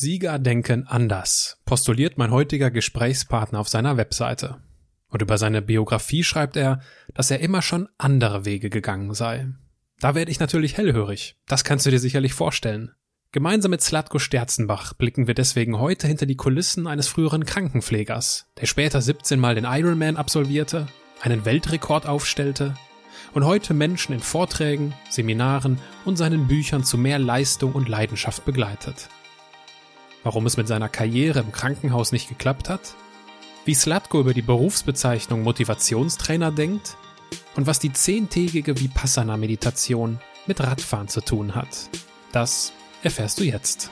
Sieger denken anders, postuliert mein heutiger Gesprächspartner auf seiner Webseite. Und über seine Biografie schreibt er, dass er immer schon andere Wege gegangen sei. Da werde ich natürlich hellhörig. Das kannst du dir sicherlich vorstellen. Gemeinsam mit Slatko Sterzenbach blicken wir deswegen heute hinter die Kulissen eines früheren Krankenpflegers, der später 17 Mal den Ironman absolvierte, einen Weltrekord aufstellte und heute Menschen in Vorträgen, Seminaren und seinen Büchern zu mehr Leistung und Leidenschaft begleitet. Warum es mit seiner Karriere im Krankenhaus nicht geklappt hat? Wie Slatko über die Berufsbezeichnung Motivationstrainer denkt? Und was die zehntägige Vipassana-Meditation mit Radfahren zu tun hat? Das erfährst du jetzt.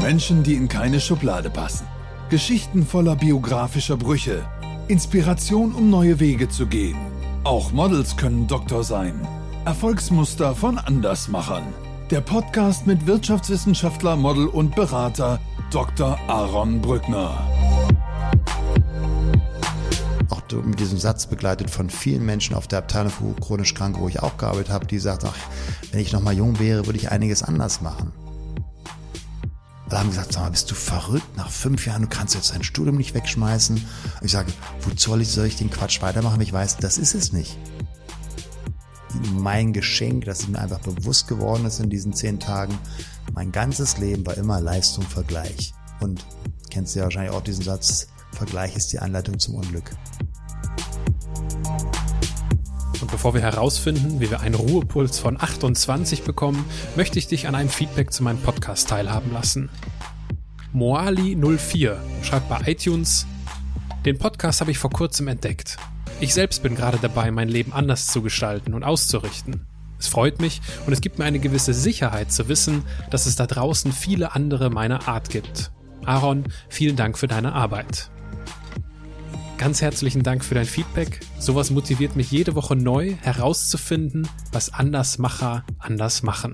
Menschen, die in keine Schublade passen. Geschichten voller biografischer Brüche Inspiration, um neue Wege zu gehen. Auch Models können Doktor sein. Erfolgsmuster von Andersmachern. Der Podcast mit Wirtschaftswissenschaftler, Model und Berater Dr. Aaron Brückner. Auch mit diesem Satz begleitet von vielen Menschen auf der Abteilung für chronisch Kranke, wo ich auch gearbeitet habe, die sagt, ach, wenn ich noch mal jung wäre, würde ich einiges anders machen. Alle haben gesagt, sag mal, bist du verrückt? Nach fünf Jahren, du kannst jetzt dein Studium nicht wegschmeißen. Und ich sage, wozu soll ich, den Quatsch weitermachen, ich weiß, das ist es nicht. Mein Geschenk, das mir einfach bewusst geworden ist in diesen zehn Tagen, mein ganzes Leben war immer Leistung, Vergleich. Und kennst du ja wahrscheinlich auch diesen Satz, Vergleich ist die Anleitung zum Unglück. Und bevor wir herausfinden, wie wir einen Ruhepuls von 28 bekommen, möchte ich dich an einem Feedback zu meinem Podcast teilhaben lassen. Moali04 schreibt bei iTunes, den Podcast habe ich vor kurzem entdeckt. Ich selbst bin gerade dabei, mein Leben anders zu gestalten und auszurichten. Es freut mich und es gibt mir eine gewisse Sicherheit zu wissen, dass es da draußen viele andere meiner Art gibt. Aaron, vielen Dank für deine Arbeit. Ganz herzlichen Dank für dein Feedback. Sowas motiviert mich jede Woche neu herauszufinden, was Andersmacher anders machen.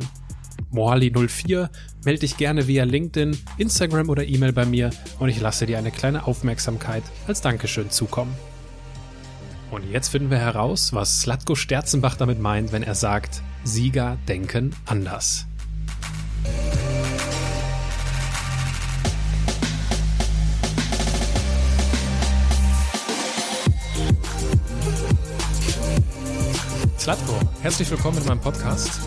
Moali04, melde dich gerne via LinkedIn, Instagram oder E-Mail bei mir und ich lasse dir eine kleine Aufmerksamkeit als Dankeschön zukommen. Und jetzt finden wir heraus, was Slatko Sterzenbach damit meint, wenn er sagt, Sieger denken anders. Slatko, herzlich willkommen in meinem Podcast.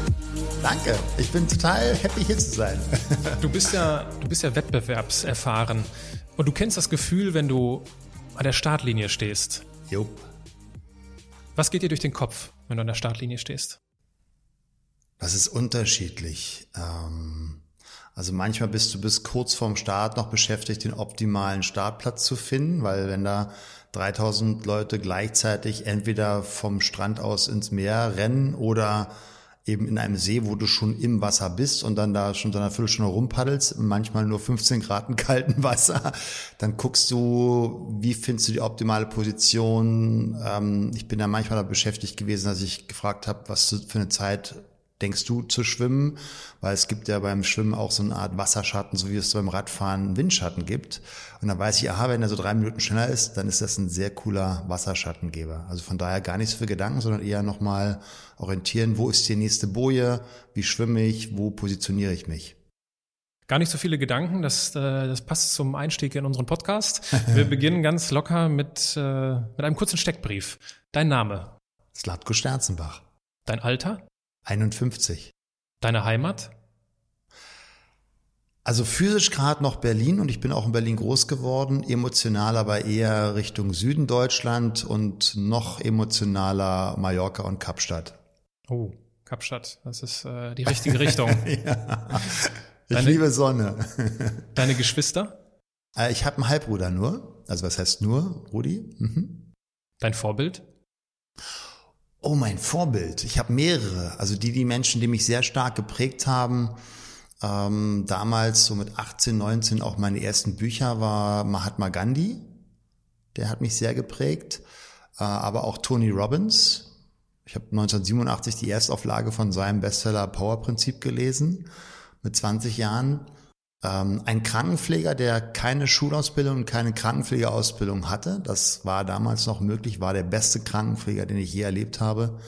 Danke, ich bin total happy hier zu sein. du bist ja, du bist ja wettbewerbserfahren und du kennst das Gefühl, wenn du an der Startlinie stehst. Jupp. Was geht dir durch den Kopf, wenn du an der Startlinie stehst? Das ist unterschiedlich. Ähm, also manchmal bist du bis kurz vorm Start noch beschäftigt, den optimalen Startplatz zu finden, weil wenn da 3000 Leute gleichzeitig entweder vom Strand aus ins Meer rennen oder eben in einem See, wo du schon im Wasser bist und dann da schon so eine Viertelstunde rumpaddelst, manchmal nur 15 Grad in kaltem Wasser, dann guckst du, wie findest du die optimale Position. Ähm, ich bin da manchmal da beschäftigt gewesen, dass ich gefragt habe, was für eine Zeit denkst du zu schwimmen? Weil es gibt ja beim Schwimmen auch so eine Art Wasserschatten, so wie es beim Radfahren Windschatten gibt. Und dann weiß ich, aha, wenn er so drei Minuten schneller ist, dann ist das ein sehr cooler Wasserschattengeber. Also von daher gar nicht so viel Gedanken, sondern eher nochmal orientieren, wo ist die nächste Boje, wie schwimme ich, wo positioniere ich mich. Gar nicht so viele Gedanken, das, äh, das passt zum Einstieg in unseren Podcast. Wir beginnen ganz locker mit, äh, mit einem kurzen Steckbrief. Dein Name? Slatko Sterzenbach. Dein Alter? 51. Deine Heimat? Also physisch gerade noch Berlin und ich bin auch in Berlin groß geworden, emotional aber eher Richtung Süden Deutschland und noch emotionaler Mallorca und Kapstadt. Oh, Kapstadt, das ist äh, die richtige Richtung. ja. Ich deine, liebe Sonne. deine Geschwister? Äh, ich habe einen Halbbruder nur. Also was heißt nur, Rudi? Mhm. Dein Vorbild? Oh, mein Vorbild. Ich habe mehrere. Also die, die Menschen, die mich sehr stark geprägt haben. Ähm, damals, so mit 18, 19, auch meine ersten Bücher war Mahatma Gandhi. Der hat mich sehr geprägt. Äh, aber auch Tony Robbins. Ich habe 1987 die Erstauflage von seinem Bestseller Power Prinzip gelesen. Mit 20 Jahren. Ähm, ein Krankenpfleger, der keine Schulausbildung und keine Krankenpflegeausbildung hatte, das war damals noch möglich, war der beste Krankenpfleger, den ich je erlebt habe.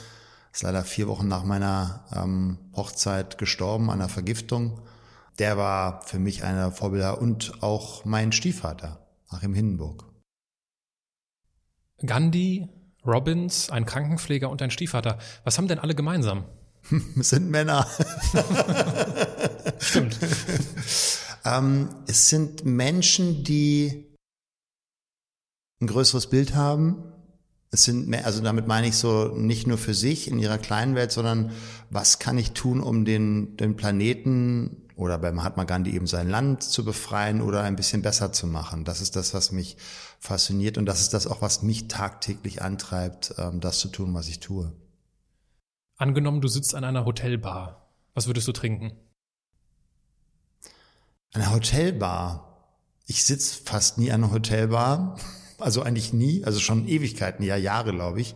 Ist leider vier Wochen nach meiner ähm, Hochzeit gestorben an einer Vergiftung. der war für mich einer Vorbilder und auch mein Stiefvater, Achim Hindenburg. Gandhi, Robbins, ein Krankenpfleger und ein Stiefvater. Was haben denn alle gemeinsam? Es sind Männer. Stimmt. Ähm, es sind Menschen, die ein größeres Bild haben. Es sind mehr, also damit meine ich so nicht nur für sich in ihrer kleinen Welt, sondern was kann ich tun, um den, den Planeten oder bei Mahatma Gandhi eben sein Land zu befreien oder ein bisschen besser zu machen. Das ist das, was mich fasziniert und das ist das auch, was mich tagtäglich antreibt, ähm, das zu tun, was ich tue. Angenommen, du sitzt an einer Hotelbar. Was würdest du trinken? Eine Hotelbar. Ich sitze fast nie an einer Hotelbar. Also eigentlich nie, also schon Ewigkeiten, ja Jahre, glaube ich.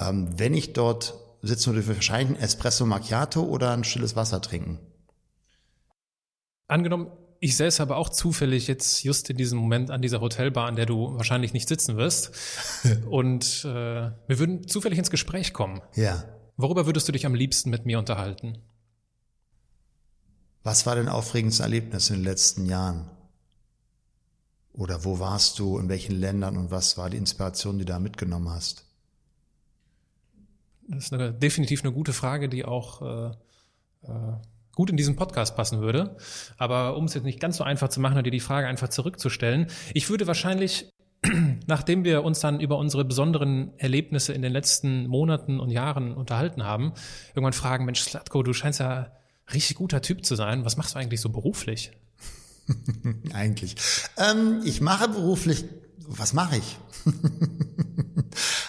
Ähm, wenn ich dort sitze, würde ich wahrscheinlich ein Espresso Macchiato oder ein stilles Wasser trinken. Angenommen, ich säße aber auch zufällig jetzt just in diesem Moment an dieser Hotelbar, an der du wahrscheinlich nicht sitzen wirst. und äh, wir würden zufällig ins Gespräch kommen. Ja. Worüber würdest du dich am liebsten mit mir unterhalten? Was war dein aufregendes Erlebnis in den letzten Jahren? Oder wo warst du, in welchen Ländern und was war die Inspiration, die du da mitgenommen hast? Das ist eine, definitiv eine gute Frage, die auch äh, äh, gut in diesen Podcast passen würde. Aber um es jetzt nicht ganz so einfach zu machen, dir die Frage einfach zurückzustellen, ich würde wahrscheinlich, nachdem wir uns dann über unsere besonderen Erlebnisse in den letzten Monaten und Jahren unterhalten haben, irgendwann fragen, Mensch, Slatko, du scheinst ja richtig guter Typ zu sein. Was machst du eigentlich so beruflich? eigentlich. Ähm, ich mache beruflich, was mache ich?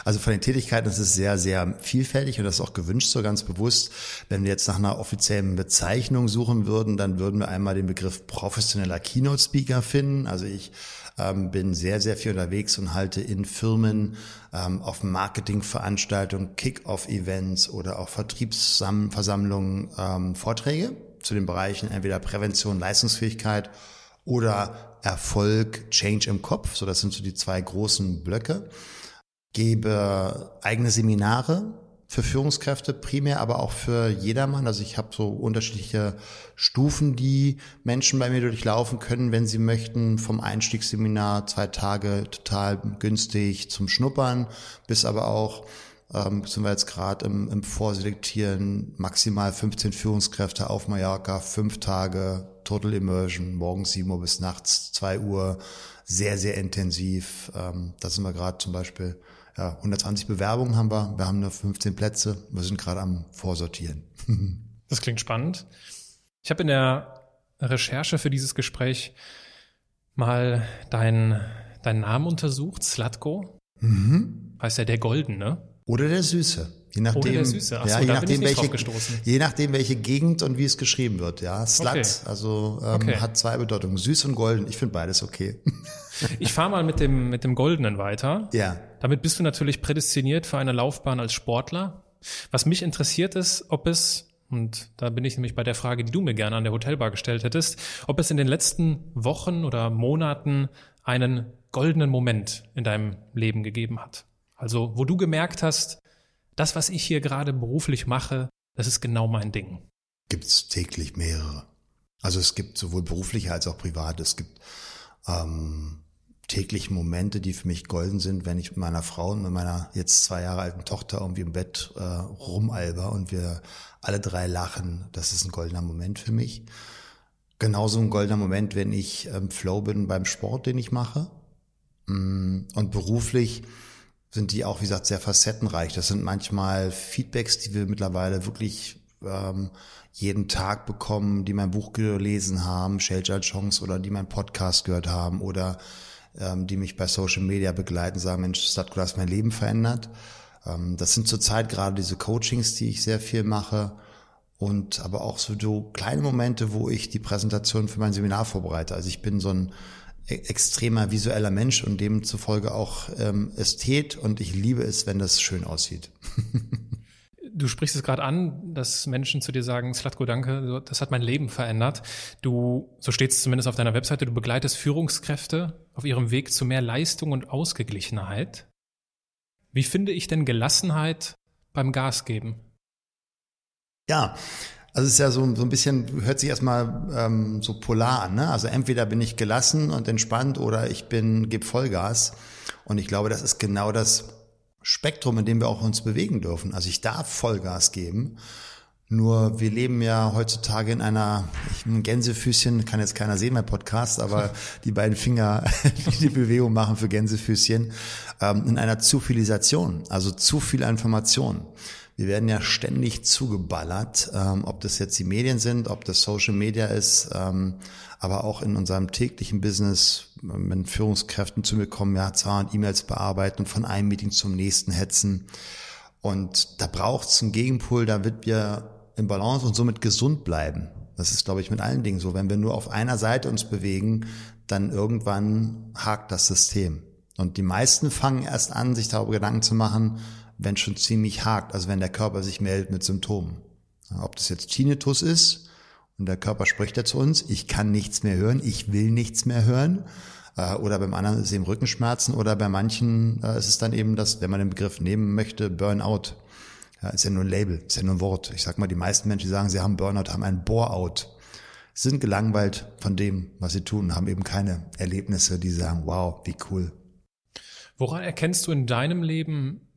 Also von den Tätigkeiten ist es sehr, sehr vielfältig und das ist auch gewünscht so ganz bewusst. Wenn wir jetzt nach einer offiziellen Bezeichnung suchen würden, dann würden wir einmal den Begriff professioneller Keynote Speaker finden. Also ich ähm, bin sehr, sehr viel unterwegs und halte in Firmen ähm, auf Marketingveranstaltungen, Kick-Off-Events oder auch Vertriebsversammlungen ähm, Vorträge zu den Bereichen entweder Prävention, Leistungsfähigkeit oder Erfolg, Change im Kopf. So, das sind so die zwei großen Blöcke gebe eigene Seminare für Führungskräfte primär, aber auch für jedermann. Also ich habe so unterschiedliche Stufen, die Menschen bei mir durchlaufen können, wenn sie möchten. Vom Einstiegsseminar zwei Tage total günstig zum Schnuppern, bis aber auch ähm, sind wir jetzt gerade im, im Vorselektieren, maximal 15 Führungskräfte auf Mallorca, fünf Tage, Total Immersion, morgens 7 Uhr bis nachts 2 Uhr, sehr, sehr intensiv. Ähm, da sind wir gerade zum Beispiel ja, 120 Bewerbungen haben wir, wir haben nur 15 Plätze, wir sind gerade am Vorsortieren. das klingt spannend. Ich habe in der Recherche für dieses Gespräch mal deinen dein Namen untersucht, Slatko. Mhm. Heißt ja der Goldene. Oder der Süße. Je nachdem, Oder der Süße. Achso, ja, je nachdem, welche, je nachdem, welche Gegend und wie es geschrieben wird. Ja, Slut, okay. also ähm, okay. hat zwei Bedeutungen. Süß und golden. Ich finde beides okay. ich fahre mal mit dem, mit dem Goldenen weiter. Ja. Damit bist du natürlich prädestiniert für eine Laufbahn als Sportler. Was mich interessiert ist, ob es, und da bin ich nämlich bei der Frage, die du mir gerne an der Hotelbar gestellt hättest, ob es in den letzten Wochen oder Monaten einen goldenen Moment in deinem Leben gegeben hat. Also, wo du gemerkt hast, das, was ich hier gerade beruflich mache, das ist genau mein Ding. Gibt's täglich mehrere. Also es gibt sowohl berufliche als auch private. Es gibt ähm, täglich Momente, die für mich golden sind, wenn ich mit meiner Frau und mit meiner jetzt zwei Jahre alten Tochter irgendwie im Bett äh, rumalber und wir alle drei lachen. Das ist ein goldener Moment für mich. Genauso ein goldener Moment, wenn ich im Flow bin beim Sport, den ich mache. Mm, und beruflich sind die auch, wie gesagt, sehr facettenreich. Das sind manchmal Feedbacks, die wir mittlerweile wirklich ähm, jeden Tag bekommen, die mein Buch gelesen haben, Shelter Chance oder die mein Podcast gehört haben oder ähm, die mich bei Social Media begleiten, sagen, Mensch, Statko, hast mein Leben verändert. Ähm, das sind zurzeit gerade diese Coachings, die ich sehr viel mache und aber auch so, kleine Momente, wo ich die Präsentation für mein Seminar vorbereite. Also ich bin so ein extremer visueller Mensch und demzufolge auch ähm, Ästhet und ich liebe es, wenn das schön aussieht. du sprichst es gerade an, dass Menschen zu dir sagen, Slatko, danke, das hat mein Leben verändert. Du, so steht es zumindest auf deiner Webseite, du begleitest Führungskräfte auf ihrem Weg zu mehr Leistung und Ausgeglichenheit. Wie finde ich denn Gelassenheit beim Gas geben? Ja, Also es ist ja so, so ein bisschen, hört sich erstmal ähm, so polar an. Ne? Also entweder bin ich gelassen und entspannt oder ich bin, gebe Vollgas. Und ich glaube, das ist genau das Spektrum, in dem wir auch uns bewegen dürfen. Also ich darf Vollgas geben. Nur wir leben ja heutzutage in einer, ich, ein Gänsefüßchen, kann jetzt keiner sehen, mein Podcast, aber die beiden Finger, die die Bewegung machen für Gänsefüßchen, ähm, in einer Zufilisation, also zu viel Information. Wir werden ja ständig zugeballert, ähm, ob das jetzt die Medien sind, ob das Social Media ist, ähm, aber auch in unserem täglichen Business, wenn Führungskräften zu mir kommen, ja, 200 E-Mails bearbeiten und von einem Meeting zum nächsten hetzen. Und da braucht es einen Gegenpol, damit wir im Balance und somit gesund bleiben. Das ist, glaube ich, mit allen Dingen so. Wenn wir nur auf einer Seite uns bewegen, dann irgendwann hakt das System. Und die meisten fangen erst an, sich darüber Gedanken zu machen, wenn schon ziemlich hakt, also wenn der Körper sich meldet mit Symptomen. Ob das jetzt Tinnitus ist und der Körper spricht ja zu uns, ich kann nichts mehr hören, ich will nichts mehr hören. Äh, oder beim anderen ist es eben Rückenschmerzen oder bei manchen äh, ist es dann eben das, wenn man den Begriff nehmen möchte, Burnout. Ja, ist ja nur ein Label, ist ja nur ein Wort. Ich sag mal, die meisten Menschen, sagen, sie haben Burnout, haben ein Bore-out. Sind gelangweilt von dem, was sie tun, haben eben keine Erlebnisse, die sagen, wow, wie cool. Woran erkennst du in deinem Leben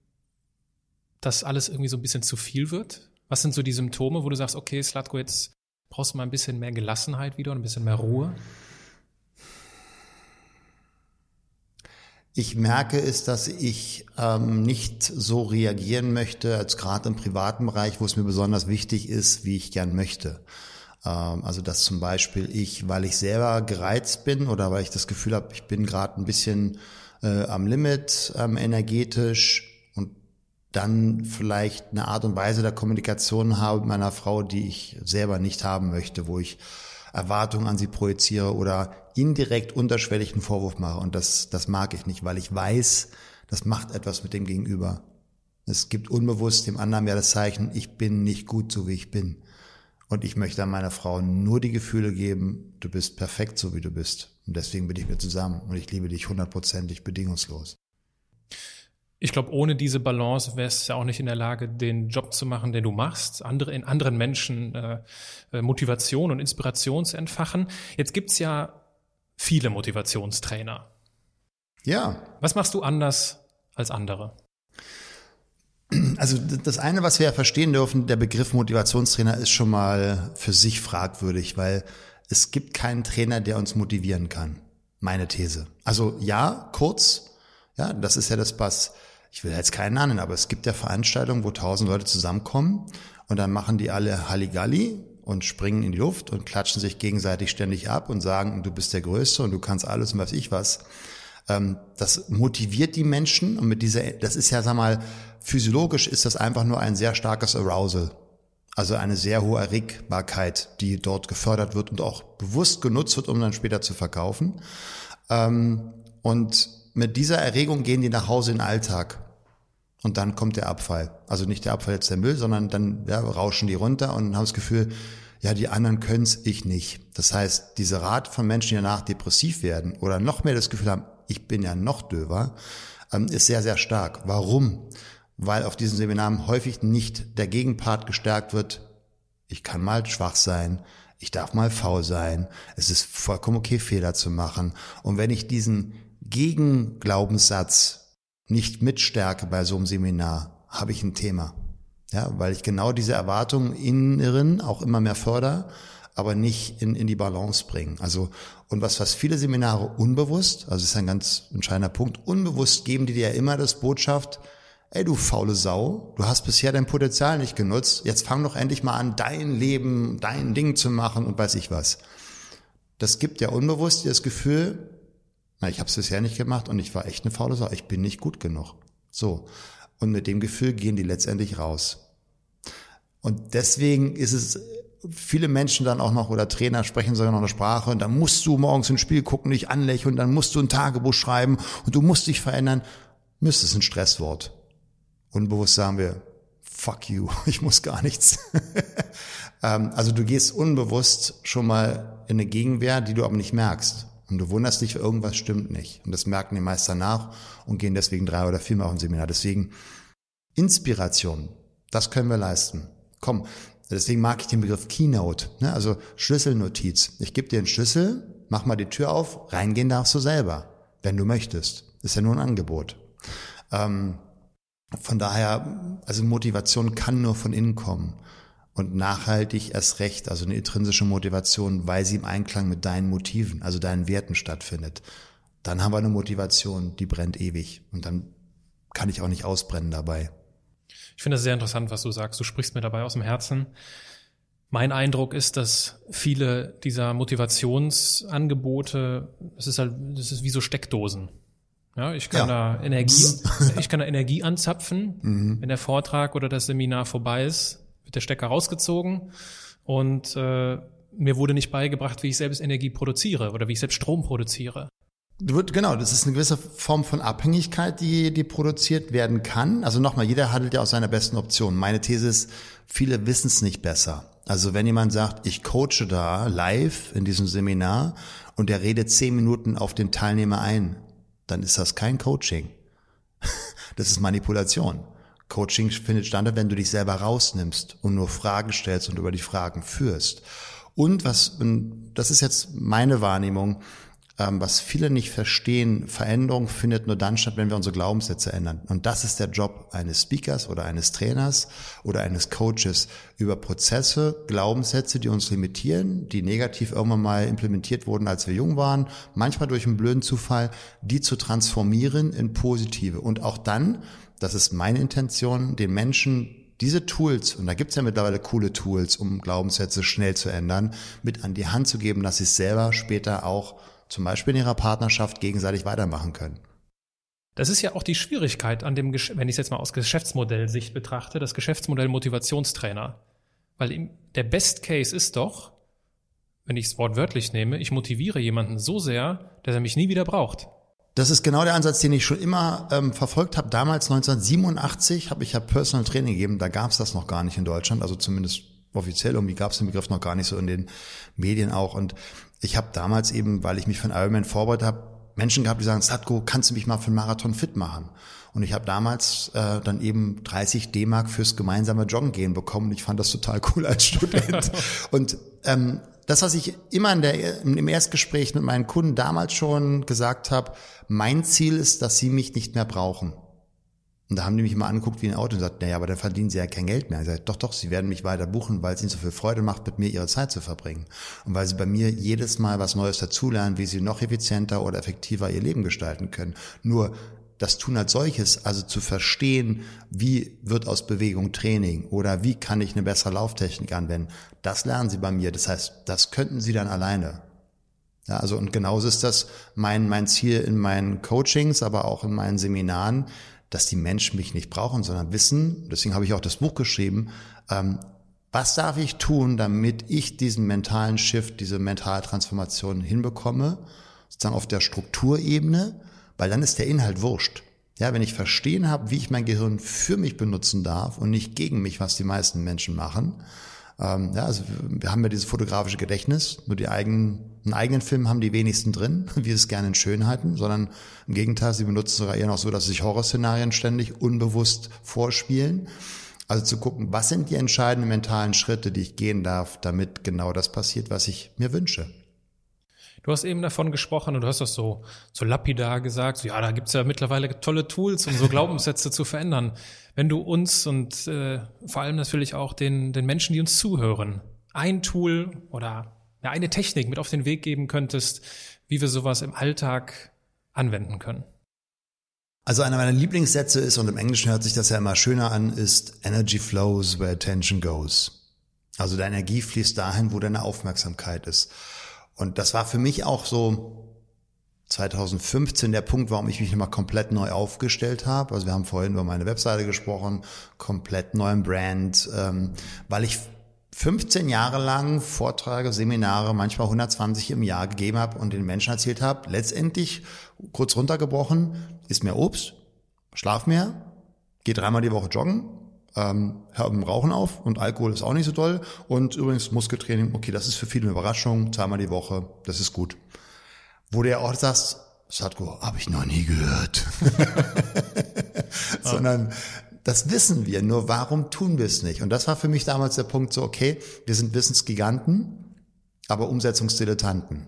dass alles irgendwie so ein bisschen zu viel wird? Was sind so die Symptome, wo du sagst, okay, Slatko, jetzt brauchst du mal ein bisschen mehr Gelassenheit wieder und ein bisschen mehr Ruhe? Ich merke es, dass ich ähm, nicht so reagieren möchte, als gerade im privaten Bereich, wo es mir besonders wichtig ist, wie ich gern möchte. Ähm, also dass zum Beispiel ich, weil ich selber gereizt bin oder weil ich das Gefühl habe, ich bin gerade ein bisschen äh, am Limit ähm, energetisch, dann vielleicht eine Art und Weise der Kommunikation habe mit meiner Frau, die ich selber nicht haben möchte, wo ich Erwartungen an sie projiziere oder indirekt unterschwellig einen Vorwurf mache. Und das, das mag ich nicht, weil ich weiß, das macht etwas mit dem Gegenüber. Es gibt unbewusst dem anderen ja das Zeichen, ich bin nicht gut so wie ich bin. Und ich möchte an meiner Frau nur die Gefühle geben, du bist perfekt so wie du bist. Und deswegen bin ich mit zusammen und ich liebe dich hundertprozentig bedingungslos ich glaube, ohne diese Balance wärst du ja auch nicht in der Lage, den Job zu machen, den du machst, andere in anderen Menschen äh, äh Motivation und Inspiration zu entfachen. Jetzt gibt's ja viele Motivationstrainer. Ja. Was machst du anders als andere? Also das eine, was wir ja verstehen dürfen, der Begriff Motivationstrainer ist schon mal für sich fragwürdig, weil es gibt keinen Trainer, der uns motivieren kann. Meine These. Also ja, kurz, ja, das ist ja das, was ich will jetzt keinen nennen, aber es gibt ja Veranstaltungen, wo tausend Leute zusammenkommen und dann machen die alle Halligalli und springen in die Luft und klatschen sich gegenseitig ständig ab und sagen, du bist der Größte und du kannst alles und weiß ich was. Ähm, das motiviert die Menschen und mit dieser, das ist ja, sag mal, physiologisch ist das einfach nur ein sehr starkes Arousal. Also eine sehr hohe Erregbarkeit, die dort gefördert wird und auch bewusst genutzt wird, um dann später zu verkaufen. Ähm, und mit dieser Erregung gehen die nach Hause in den Alltag. Und dann kommt der Abfall. Also nicht der Abfall jetzt der Müll, sondern dann ja, rauschen die runter und haben das Gefühl, ja, die anderen können's, ich nicht. Das heißt, diese Rat von Menschen, die danach depressiv werden oder noch mehr das Gefühl haben, ich bin ja noch döver, ähm, ist sehr, sehr stark. Warum? Weil auf diesen Seminaren häufig nicht der Gegenpart gestärkt wird, ich kann mal schwach sein, ich darf mal faul sein, es ist vollkommen okay, Fehler zu machen. Und wenn ich diesen Gegenglaubenssatz nicht mitstärke bei so einem Seminar, habe ich ein Thema. Ja, weil ich genau diese Erwartungen inneren auch immer mehr förder, aber nicht in, in die Balance bringen. Also, und was, was viele Seminare unbewusst, also ist ein ganz entscheidender Punkt, unbewusst geben die dir ja immer das Botschaft, ey du faule Sau, du hast bisher dein Potenzial nicht genutzt, jetzt fang doch endlich mal an, dein Leben, dein Ding zu machen und weiß ich was. Das gibt ja unbewusst dir das Gefühl, na, ich habe es bisher nicht gemacht und ich war echt eine faule Sau. Ich bin nicht gut genug. So. Und mit dem Gefühl gehen die letztendlich raus. Und deswegen ist es, viele Menschen dann auch noch oder Trainer sprechen sogar noch eine Sprache und dann musst du morgens ins Spiel gucken, dich anlächeln, und dann musst du ein Tagebuch schreiben und du musst dich verändern. Müsste es ein Stresswort. Unbewusst sagen wir, fuck you, ich muss gar nichts. Ähm, also du gehst unbewusst schon mal in eine Gegenwehr, die du aber nicht merkst. Und du wunderst dich, irgendwas stimmt nicht. Und das merken die Meister nach und gehen deswegen drei oder viermal auf ein Seminar. Deswegen Inspiration, das können wir leisten. Komm, Deswegen mag ich den Begriff Keynote, ne? also Schlüsselnotiz. Ich gebe dir einen Schlüssel, mach mal die Tür auf, reingehen darfst du selber, wenn du möchtest. Ist ja nur ein Angebot. Ähm, von daher, also Motivation kann nur von innen kommen. Und nachhaltig erst recht, also eine intrinsische Motivation, weil sie im Einklang mit deinen Motiven, also deinen Werten stattfindet. Dann haben wir eine Motivation, die brennt ewig. Und dann kann ich auch nicht ausbrennen dabei. Ich finde das sehr interessant, was du sagst. Du sprichst mir dabei aus dem Herzen. Mein Eindruck ist, dass viele dieser Motivationsangebote, es ist halt, das ist wie so Steckdosen. Ja, ich kann ja. da Energie, ich kann da Energie anzapfen, mhm. wenn der Vortrag oder das Seminar vorbei ist, wird der Stecker rausgezogen und äh, mir wurde nicht beigebracht, wie ich selbst Energie produziere oder wie ich selbst Strom produziere. Genau, das ist eine gewisse Form von Abhängigkeit, die, die produziert werden kann. Also nochmal, jeder handelt ja aus seiner besten Option. Meine These ist, viele wissen es nicht besser. Also wenn jemand sagt, ich coache da live in diesem Seminar und der redet zehn Minuten auf den Teilnehmer ein, dann ist das kein Coaching. Das ist Manipulation. Coaching findet statt, wenn du dich selber rausnimmst und nur Fragen stellst und über die Fragen führst. Und was, das ist jetzt meine Wahrnehmung, ähm, was viele nicht verstehen, Veränderung findet nur dann statt, wenn wir unsere Glaubenssätze ändern. Und das ist der Job eines Speakers oder eines Trainers oder eines Coaches, über Prozesse, Glaubenssätze, die uns limitieren, die negativ irgendwann mal implementiert wurden, als wir jung waren, manchmal durch einen blöden Zufall, die zu transformieren in positive. Und auch dann, das ist meine Intention, den Menschen diese Tools, und da gibt's ja mittlerweile coole Tools, um Glaubenssätze schnell zu ändern, mit an die Hand zu geben, dass sie es selber später auch zum Beispiel in ihrer Partnerschaft gegenseitig weitermachen können. Das ist ja auch die Schwierigkeit an dem, wenn ich es jetzt mal aus Geschäftsmodellsicht betrachte, das Geschäftsmodell Motivationstrainer. Weil der Best Case ist doch, wenn ich es wortwörtlich nehme, ich motiviere jemanden so sehr, dass er mich nie wieder braucht. Das ist genau der Ansatz, den ich schon immer ähm, verfolgt habe. Damals 1987 habe ich ja Personal Training gegeben. Da gab es das noch gar nicht in Deutschland, also zumindest offiziell. Irgendwie gab es den Begriff noch gar nicht so in den Medien auch. Und ich habe damals eben, weil ich mich für einen Ironman vorbereitet habe, Menschen gehabt, die sagen, Satko, kannst du mich mal für einen Marathon fit machen? Und ich habe damals äh, dann eben 30 D-Mark fürs gemeinsame Joggen gehen bekommen. Und ich fand das total cool als Student. und ähm, das, was ich immer in der, im Erstgespräch mit meinen Kunden damals schon gesagt habe, mein Ziel ist, dass sie mich nicht mehr brauchen. Und da haben die mich immer angeguckt wie ein Auto und gesagt, naja, aber dann verdienen sie ja kein Geld mehr. Ich sage, doch, doch, sie werden mich weiter buchen, weil es ihnen so viel Freude macht, mit mir ihre Zeit zu verbringen. Und weil sie bei mir jedes Mal was Neues dazulernen, wie sie noch effizienter oder effektiver ihr Leben gestalten können. Nur das Tun als solches, also zu verstehen, wie wird aus Bewegung Training oder wie kann ich eine bessere Lauftechnik anwenden, das lernen sie bei mir. Das heißt, das könnten sie dann alleine. Ja, also und genauso ist das mein, mein Ziel in meinen Coachings, aber auch in meinen Seminaren, dass die Menschen mich nicht brauchen, sondern wissen, deswegen habe ich auch das Buch geschrieben, ähm, was darf ich tun, damit ich diesen mentalen Shift, diese mentale Transformation hinbekomme, sozusagen auf der Strukturebene, weil dann ist der Inhalt wurscht. Ja, wenn ich verstehen habe, wie ich mein Gehirn für mich benutzen darf und nicht gegen mich, was die meisten Menschen machen, ähm, ja, also wir haben ja dieses fotografische Gedächtnis, nur die eigenen, einen eigenen Film haben die wenigsten drin, wie es gerne in Schönheiten, sondern im Gegenteil, sie benutzen sogar eher noch so, dass sich Horrorszenarien ständig unbewusst vorspielen. Also zu gucken, was sind die entscheidenden mentalen Schritte, die ich gehen darf, damit genau das passiert, was ich mir wünsche. Du hast eben davon gesprochen und du hast das so, so lapidar gesagt, so, ja, da gibt's ja mittlerweile tolle Tools, um so Glaubenssätze zu verändern. Wenn du uns und äh, vor allem natürlich auch den, den Menschen, die uns zuhören, ein Tool oder ja, eine Technik mit auf den Weg geben könntest, wie wir sowas im Alltag anwenden können. Also einer meiner Lieblingssätze ist, und im Englischen hört sich das ja immer schöner an, ist Energy flows where attention goes. Also deine Energie fließt dahin, wo deine Aufmerksamkeit ist. Und das war für mich auch so 2015 der Punkt, warum ich mich nochmal komplett neu aufgestellt habe. Also wir haben vorhin über meine Webseite gesprochen, komplett neuen Brand, ähm, weil ich 15 Jahre lang Vorträge, Seminare, manchmal 120 im Jahr gegeben habe und den Menschen erzählt habe, letztendlich, kurz runtergebrochen, isst mehr Obst, schlaf mehr, geh dreimal die Woche joggen, ähm, hör mit dem Rauchen auf und Alkohol ist auch nicht so toll. Und übrigens Muskeltraining, okay, das ist für viele eine Überraschung, zweimal die Woche, das ist gut. Wo du ja auch sagst, Sadko, habe ich noch nie gehört. Sondern Das wissen wir, nur warum tun wir es nicht? Und das war für mich damals der Punkt so, okay, wir sind Wissensgiganten, aber Umsetzungsdilettanten.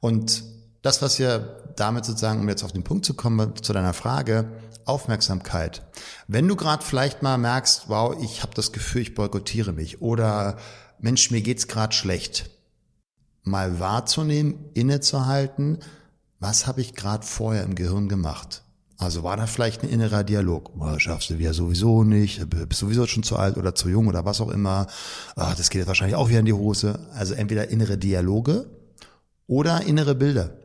Und das, was wir damit sozusagen, um jetzt auf den Punkt zu kommen, zu deiner Frage, Aufmerksamkeit. Wenn du gerade vielleicht mal merkst, wow, ich habe das Gefühl, ich boykottiere mich oder Mensch, mir geht's gerade schlecht, mal wahrzunehmen, innezuhalten, was habe ich gerade vorher im Gehirn gemacht? Also war da vielleicht ein innerer Dialog. Oh, schaffst du wieder sowieso nicht, bist sowieso schon zu alt oder zu jung oder was auch immer. Oh, das geht jetzt wahrscheinlich auch wieder in die Hose. Also entweder innere Dialoge oder innere Bilder,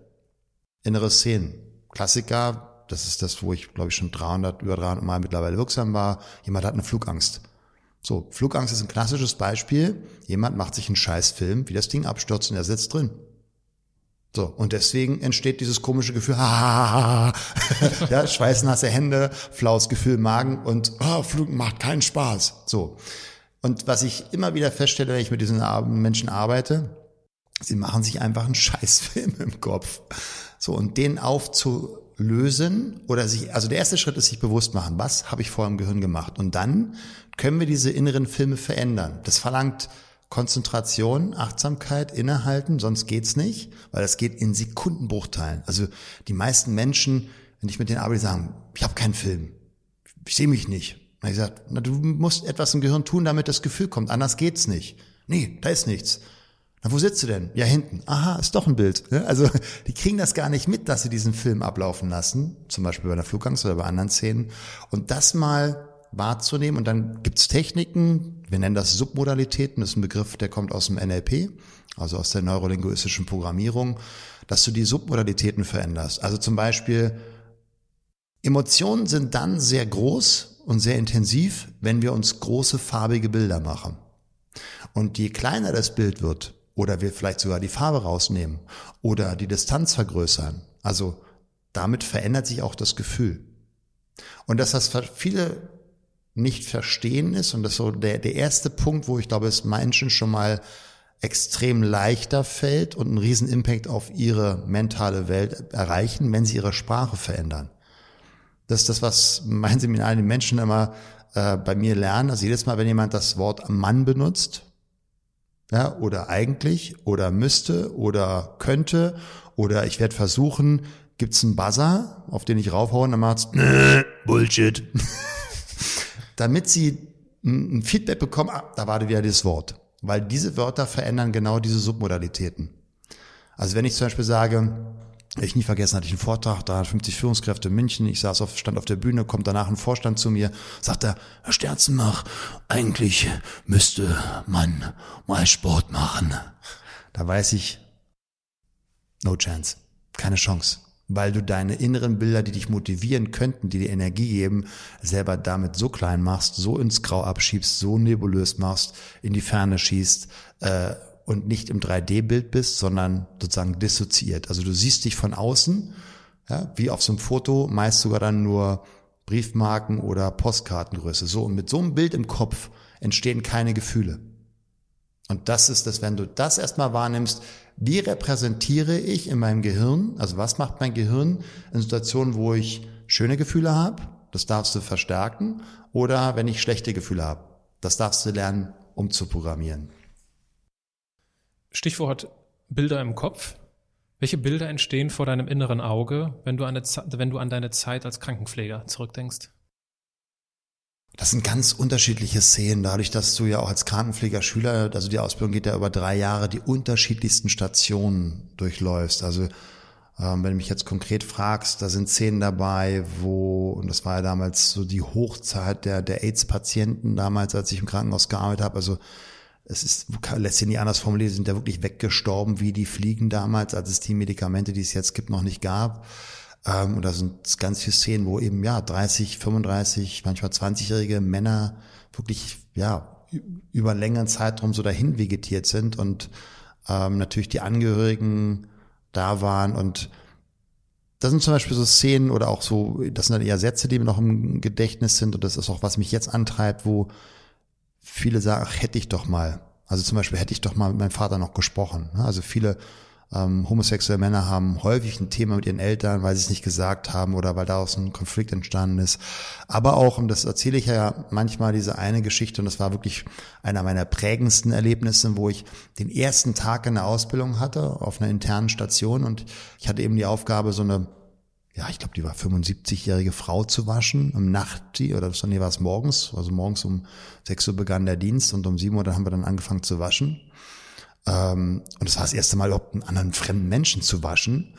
innere Szenen. Klassiker, das ist das, wo ich glaube ich schon 300, über 300 Mal mittlerweile wirksam war. Jemand hat eine Flugangst. So, Flugangst ist ein klassisches Beispiel. Jemand macht sich einen Scheißfilm, wie das Ding abstürzt und er sitzt drin. So, und deswegen entsteht dieses komische Gefühl, ha, ja, schweißnasse Hände, flaues Gefühl im Magen und oh, Flug macht keinen Spaß. So. Und was ich immer wieder feststelle, wenn ich mit diesen Menschen arbeite, sie machen sich einfach einen Scheißfilm im Kopf. So, und den aufzulösen oder sich, also der erste Schritt ist sich bewusst machen, was habe ich vorher im Gehirn gemacht? Und dann können wir diese inneren Filme verändern. Das verlangt Konzentration, Achtsamkeit, innehalten, sonst geht's nicht, weil das geht in Sekundenbruchteilen. Also die meisten Menschen, wenn ich mit denen arbeite, sagen, ich habe keinen Film, ich sehe mich nicht. Und ich sage, na, du musst etwas im Gehirn tun, damit das Gefühl kommt, anders geht's nicht. Nee, da ist nichts. Na, wo sitzt du denn? Ja, hinten. Aha, ist doch ein Bild. Also die kriegen das gar nicht mit, dass sie diesen Film ablaufen lassen, zum Beispiel bei der Flugangst oder bei anderen Szenen. Und das mal wahrzunehmen. Und dann gibt's Techniken, wir nennen das Submodalitäten, das ist ein Begriff, der kommt aus dem NLP, also aus der neurolinguistischen Programmierung, dass du die Submodalitäten veränderst. Also zum Beispiel, Emotionen sind dann sehr groß und sehr intensiv, wenn wir uns große farbige Bilder machen. Und je kleiner das Bild wird, oder wir vielleicht sogar die Farbe rausnehmen oder die Distanz vergrößern, also damit verändert sich auch das Gefühl. Und dass das viele nicht verstehen ist. Und das so der, der erste Punkt, wo ich glaube, es Menschen schon mal extrem leichter fällt und einen riesen Impact auf ihre mentale Welt erreichen, wenn sie ihre Sprache verändern. Das ist das, was mein Seminar die Menschen immer äh, bei mir lernen. Also jedes Mal, wenn jemand das Wort Mann benutzt, ja, oder eigentlich, oder müsste, oder könnte, oder ich werde versuchen, gibt's einen Buzzer, auf den ich raufhaue und dann macht's Bullshit. damit sie ein Feedback bekommen, ah, da war wieder das Wort. Weil diese Wörter verändern genau diese Submodalitäten. Also wenn ich zum Beispiel sage, ich nie vergessen, hatte ich einen Vortrag, 350 Führungskräfte in München, ich saß auf, stand auf der Bühne, kommt danach ein Vorstand zu mir, sagt er, Herr Sterzenmach, eigentlich müsste man mal Sport machen. Da weiß ich, no chance, keine Chance weil du deine inneren Bilder, die dich motivieren könnten, die dir Energie geben, selber damit so klein machst, so ins Grau abschiebst, so nebulös machst, in die Ferne schießt äh, und nicht im 3D-Bild bist, sondern sozusagen dissoziiert. Also du siehst dich von außen, ja, wie auf so einem Foto, meist sogar dann nur Briefmarken oder Postkartengröße. So, und mit so einem Bild im Kopf entstehen keine Gefühle. Und das ist das, wenn du das erstmal wahrnimmst, wie repräsentiere ich in meinem Gehirn, also was macht mein Gehirn in Situationen, wo ich schöne Gefühle habe, das darfst du verstärken, oder wenn ich schlechte Gefühle habe, das darfst du lernen, umzuprogrammieren. Stichwort Bilder im Kopf. Welche Bilder entstehen vor deinem inneren Auge, wenn du, eine, wenn du an deine Zeit als Krankenpfleger zurückdenkst? Das sind ganz unterschiedliche Szenen, dadurch, dass du ja auch als Krankenpfleger-Schüler, also die Ausbildung geht ja über drei Jahre, die unterschiedlichsten Stationen durchläufst. Also ähm, wenn du mich jetzt konkret fragst, da sind Szenen dabei, wo, und das war ja damals so die Hochzeit der, der AIDS-Patienten damals, als ich im Krankenhaus gearbeitet habe, also es ist, lässt sich nicht anders formulieren, sind ja wirklich weggestorben wie die Fliegen damals, als es die Medikamente, die es jetzt gibt, noch nicht gab. Ähm, und da sind ganz viele Szenen, wo eben ja 30, 35, manchmal 20-jährige Männer wirklich ja über einen längeren Zeitraum so dahin vegetiert sind und ähm, natürlich die Angehörigen da waren und das sind zum Beispiel so Szenen oder auch so, das sind dann eher Sätze, die mir noch im Gedächtnis sind und das ist auch, was mich jetzt antreibt, wo viele sagen, ach, hätte ich doch mal. Also zum Beispiel hätte ich doch mal mit meinem Vater noch gesprochen. Ne? Also viele Ähm, homosexuelle Männer haben häufig ein Thema mit ihren Eltern, weil sie es nicht gesagt haben oder weil daraus ein Konflikt entstanden ist. Aber auch, und das erzähle ich ja manchmal, diese eine Geschichte, und das war wirklich einer meiner prägendsten Erlebnisse, wo ich den ersten Tag in der Ausbildung hatte, auf einer internen Station, und ich hatte eben die Aufgabe, so eine ja, ich glaube, die war 75-jährige Frau zu waschen, um Nacht, oder nee, war es morgens, also morgens um 6 Uhr begann der Dienst und um 7 Uhr dann haben wir dann angefangen zu waschen. Ähm, und es war das erste Mal überhaupt einen anderen fremden Menschen zu waschen.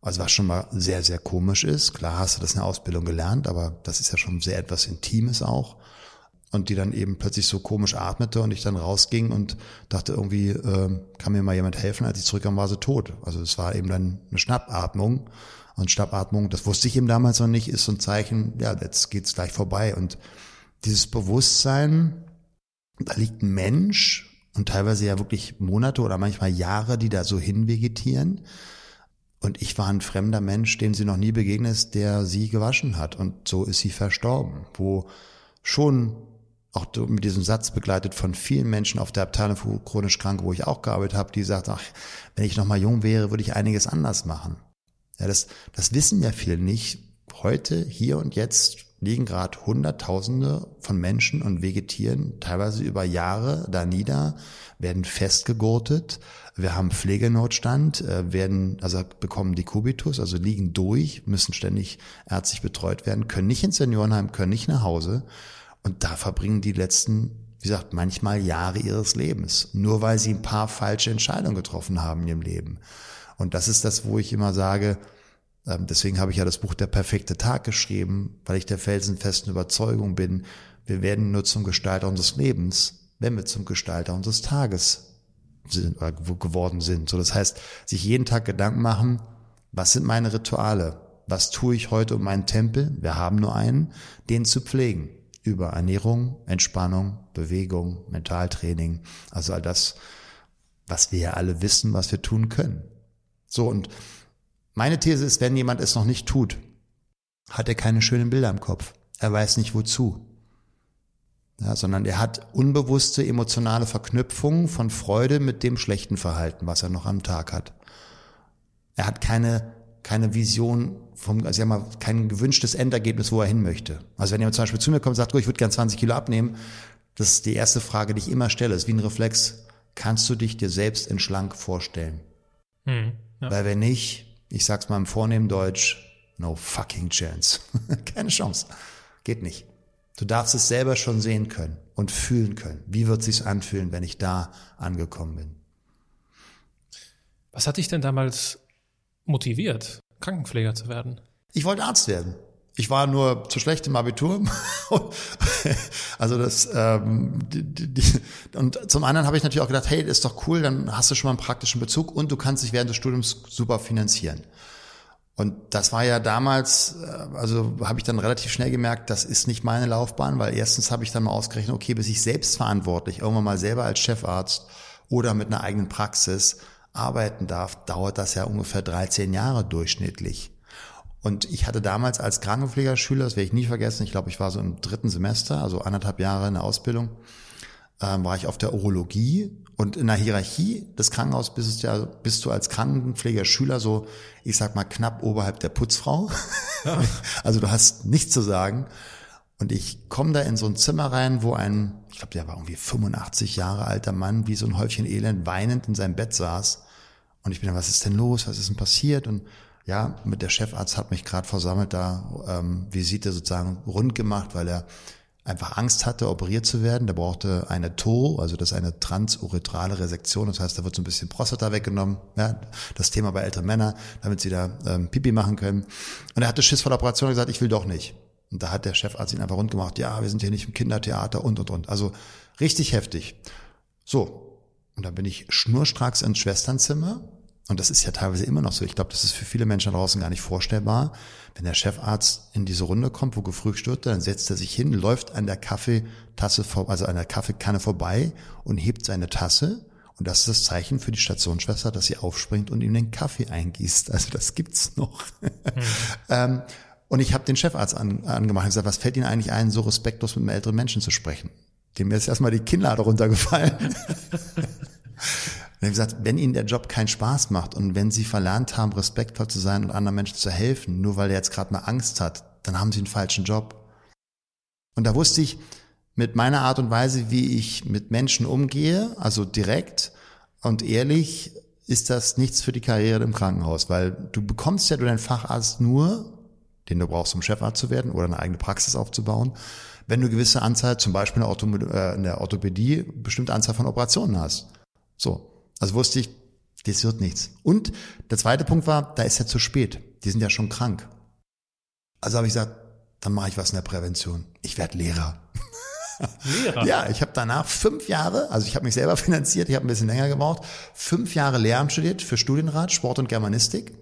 Also was schon mal sehr, sehr komisch ist. Klar hast du das in der Ausbildung gelernt, aber das ist ja schon sehr etwas Intimes auch. Und die dann eben plötzlich so komisch atmete und ich dann rausging und dachte irgendwie, äh, kann mir mal jemand helfen? Als ich zurückkam, war sie tot. Also es war eben dann eine Schnappatmung. Und Schnappatmung, das wusste ich eben damals noch nicht, ist so ein Zeichen, ja, jetzt geht's gleich vorbei. Und dieses Bewusstsein, da liegt ein Mensch und teilweise ja wirklich Monate oder manchmal Jahre, die da so hinvegetieren. Und ich war ein fremder Mensch, dem sie noch nie begegnet ist, der sie gewaschen hat. Und so ist sie verstorben, wo schon auch mit diesem Satz begleitet von vielen Menschen auf der Abteilung chronisch Kranke, wo ich auch gearbeitet habe, die sagt, ach, wenn ich noch mal jung wäre, würde ich einiges anders machen. Ja, das, das wissen ja viele nicht. Heute, hier und jetzt liegen gerade Hunderttausende von Menschen und vegetieren teilweise über Jahre da nieder, werden festgegurtet. Wir haben Pflegenotstand, äh, werden, also bekommen die Kubitus, also liegen durch, müssen ständig ärztlich betreut werden, können nicht ins Seniorenheim, können nicht nach Hause. Und da verbringen die letzten, wie gesagt, manchmal Jahre ihres Lebens, nur weil sie ein paar falsche Entscheidungen getroffen haben in ihrem Leben. Und das ist das, wo ich immer sage, ähm, deswegen habe ich ja das Buch Der perfekte Tag geschrieben, weil ich der felsenfesten Überzeugung bin, wir werden nur zum Gestalter unseres Lebens, wenn wir zum Gestalter unseres Tages sind, oder geworden sind. So, das heißt, sich jeden Tag Gedanken machen, was sind meine Rituale? Was tue ich heute um meinen Tempel? Wir haben nur einen, den zu pflegen. Über Ernährung, Entspannung, Bewegung, Mentaltraining, also all das, was wir ja alle wissen, was wir tun können. So, und meine These ist, wenn jemand es noch nicht tut, hat er keine schönen Bilder im Kopf. Er weiß nicht wozu. Ja, sondern er hat unbewusste emotionale Verknüpfungen von Freude mit dem schlechten Verhalten, was er noch am Tag hat. Er hat keine, keine Vision vom, also mal, kein gewünschtes Endergebnis, wo er hin möchte. Also wenn jemand zum Beispiel zu mir kommt und sagt, oh, ich würde gern 20 Kilo abnehmen, das ist die erste Frage, die ich immer stelle, ist wie ein Reflex. Kannst du dich dir selbst in schlank vorstellen? Hm. Ja. Weil wenn nicht, ich sag's mal im vornehmen Deutsch, no fucking chance. Keine Chance. Geht nicht. Du darfst es selber schon sehen können und fühlen können. Wie wird sich's anfühlen, wenn ich da angekommen bin? Was hat dich denn damals motiviert, Krankenpfleger zu werden? Ich wollte Arzt werden. Ich war nur zu schlecht im Abitur. also das ähm, die, die, und zum anderen habe ich natürlich auch gedacht, hey, das ist doch cool, dann hast du schon mal einen praktischen Bezug und du kannst dich während des Studiums super finanzieren. Und das war ja damals, äh, also habe ich dann relativ schnell gemerkt, das ist nicht meine Laufbahn, weil erstens habe ich dann mal ausgerechnet, okay, bis ich selbst verantwortlich irgendwann mal selber als Chefarzt oder mit einer eigenen Praxis arbeiten darf, dauert das ja ungefähr 13 Jahre durchschnittlich. Und ich hatte damals als Krankenpflegerschüler, das werde ich nie vergessen, ich glaube, ich war so im dritten Semester, also anderthalb Jahre in der Ausbildung, ähm, war ich auf der Urologie und in der Hierarchie des Krankenhauses bist du, ja, bist du als Krankenpflegerschüler so, ich sag mal, knapp oberhalb der Putzfrau. also du hast nichts zu sagen. Und ich komme da in so ein Zimmer rein, wo ein, ich glaube, der war irgendwie 85 Jahre alter Mann, wie so ein Häufchen Elend, weinend in seinem Bett saß. Und ich bin dann, was ist denn los? Was ist denn passiert? Und ja, mit der Chefarzt hat mich gerade versammelt, da ähm, Visite sozusagen rund gemacht, weil er einfach Angst hatte, operiert zu werden. Der brauchte eine TO, also das ist eine transuretrale Resektion. Das heißt, da wird so ein bisschen Prostata weggenommen. Ja, das Thema bei älteren Männern, damit sie da ähm, Pipi machen können. Und er hatte Schiss vor der Operation und gesagt, ich will doch nicht. Und da hat der Chefarzt ihn einfach rund gemacht. Ja, wir sind hier nicht im Kindertheater und, und, und. Also richtig heftig. So. Und dann bin ich schnurstracks ins Schwesternzimmer und das ist ja teilweise immer noch so, ich glaube, das ist für viele Menschen draußen gar nicht vorstellbar, wenn der Chefarzt in diese Runde kommt, wo gefrühstückt wird, dann setzt er sich hin, läuft an der Kaffeetasse, also an der Kaffeekanne vorbei und hebt seine Tasse. Und das ist das Zeichen für die Stationsschwester, dass sie aufspringt und ihm den Kaffee eingießt. Also das gibt's noch. Mhm. ähm, und ich habe den Chefarzt an, angemacht und gesagt, was fällt Ihnen eigentlich ein, so respektlos mit einem älteren Menschen zu sprechen? Dem ist erstmal die Kinnlade runtergefallen. Habe gesagt, wenn Ihnen der Job keinen Spaß macht und wenn Sie verlernt haben, respektvoll zu sein und anderen Menschen zu helfen, nur weil er jetzt gerade mal Angst hat, dann haben Sie einen falschen Job. Und da wusste ich, mit meiner Art und Weise, wie ich mit Menschen umgehe, also direkt und ehrlich, ist das nichts für die Karriere im Krankenhaus, weil du bekommst ja durch deinen Facharzt nur, den du brauchst, um Chefarzt zu werden oder eine eigene Praxis aufzubauen, wenn du gewisse Anzahl, zum Beispiel in der, Ortho äh, in der Orthopädie, bestimmte Anzahl von Operationen hast. So. Also wusste ich, das wird nichts. Und der zweite Punkt war, da ist ja zu spät. Die sind ja schon krank. Also habe ich gesagt, dann mache ich was in der Prävention. Ich werde Lehrer. Lehrer? Ja, ich habe danach fünf Jahre, also ich habe mich selber finanziert, ich habe ein bisschen länger gebraucht, fünf Jahre Lehramt studiert für Studienrat, Sport und Germanistik.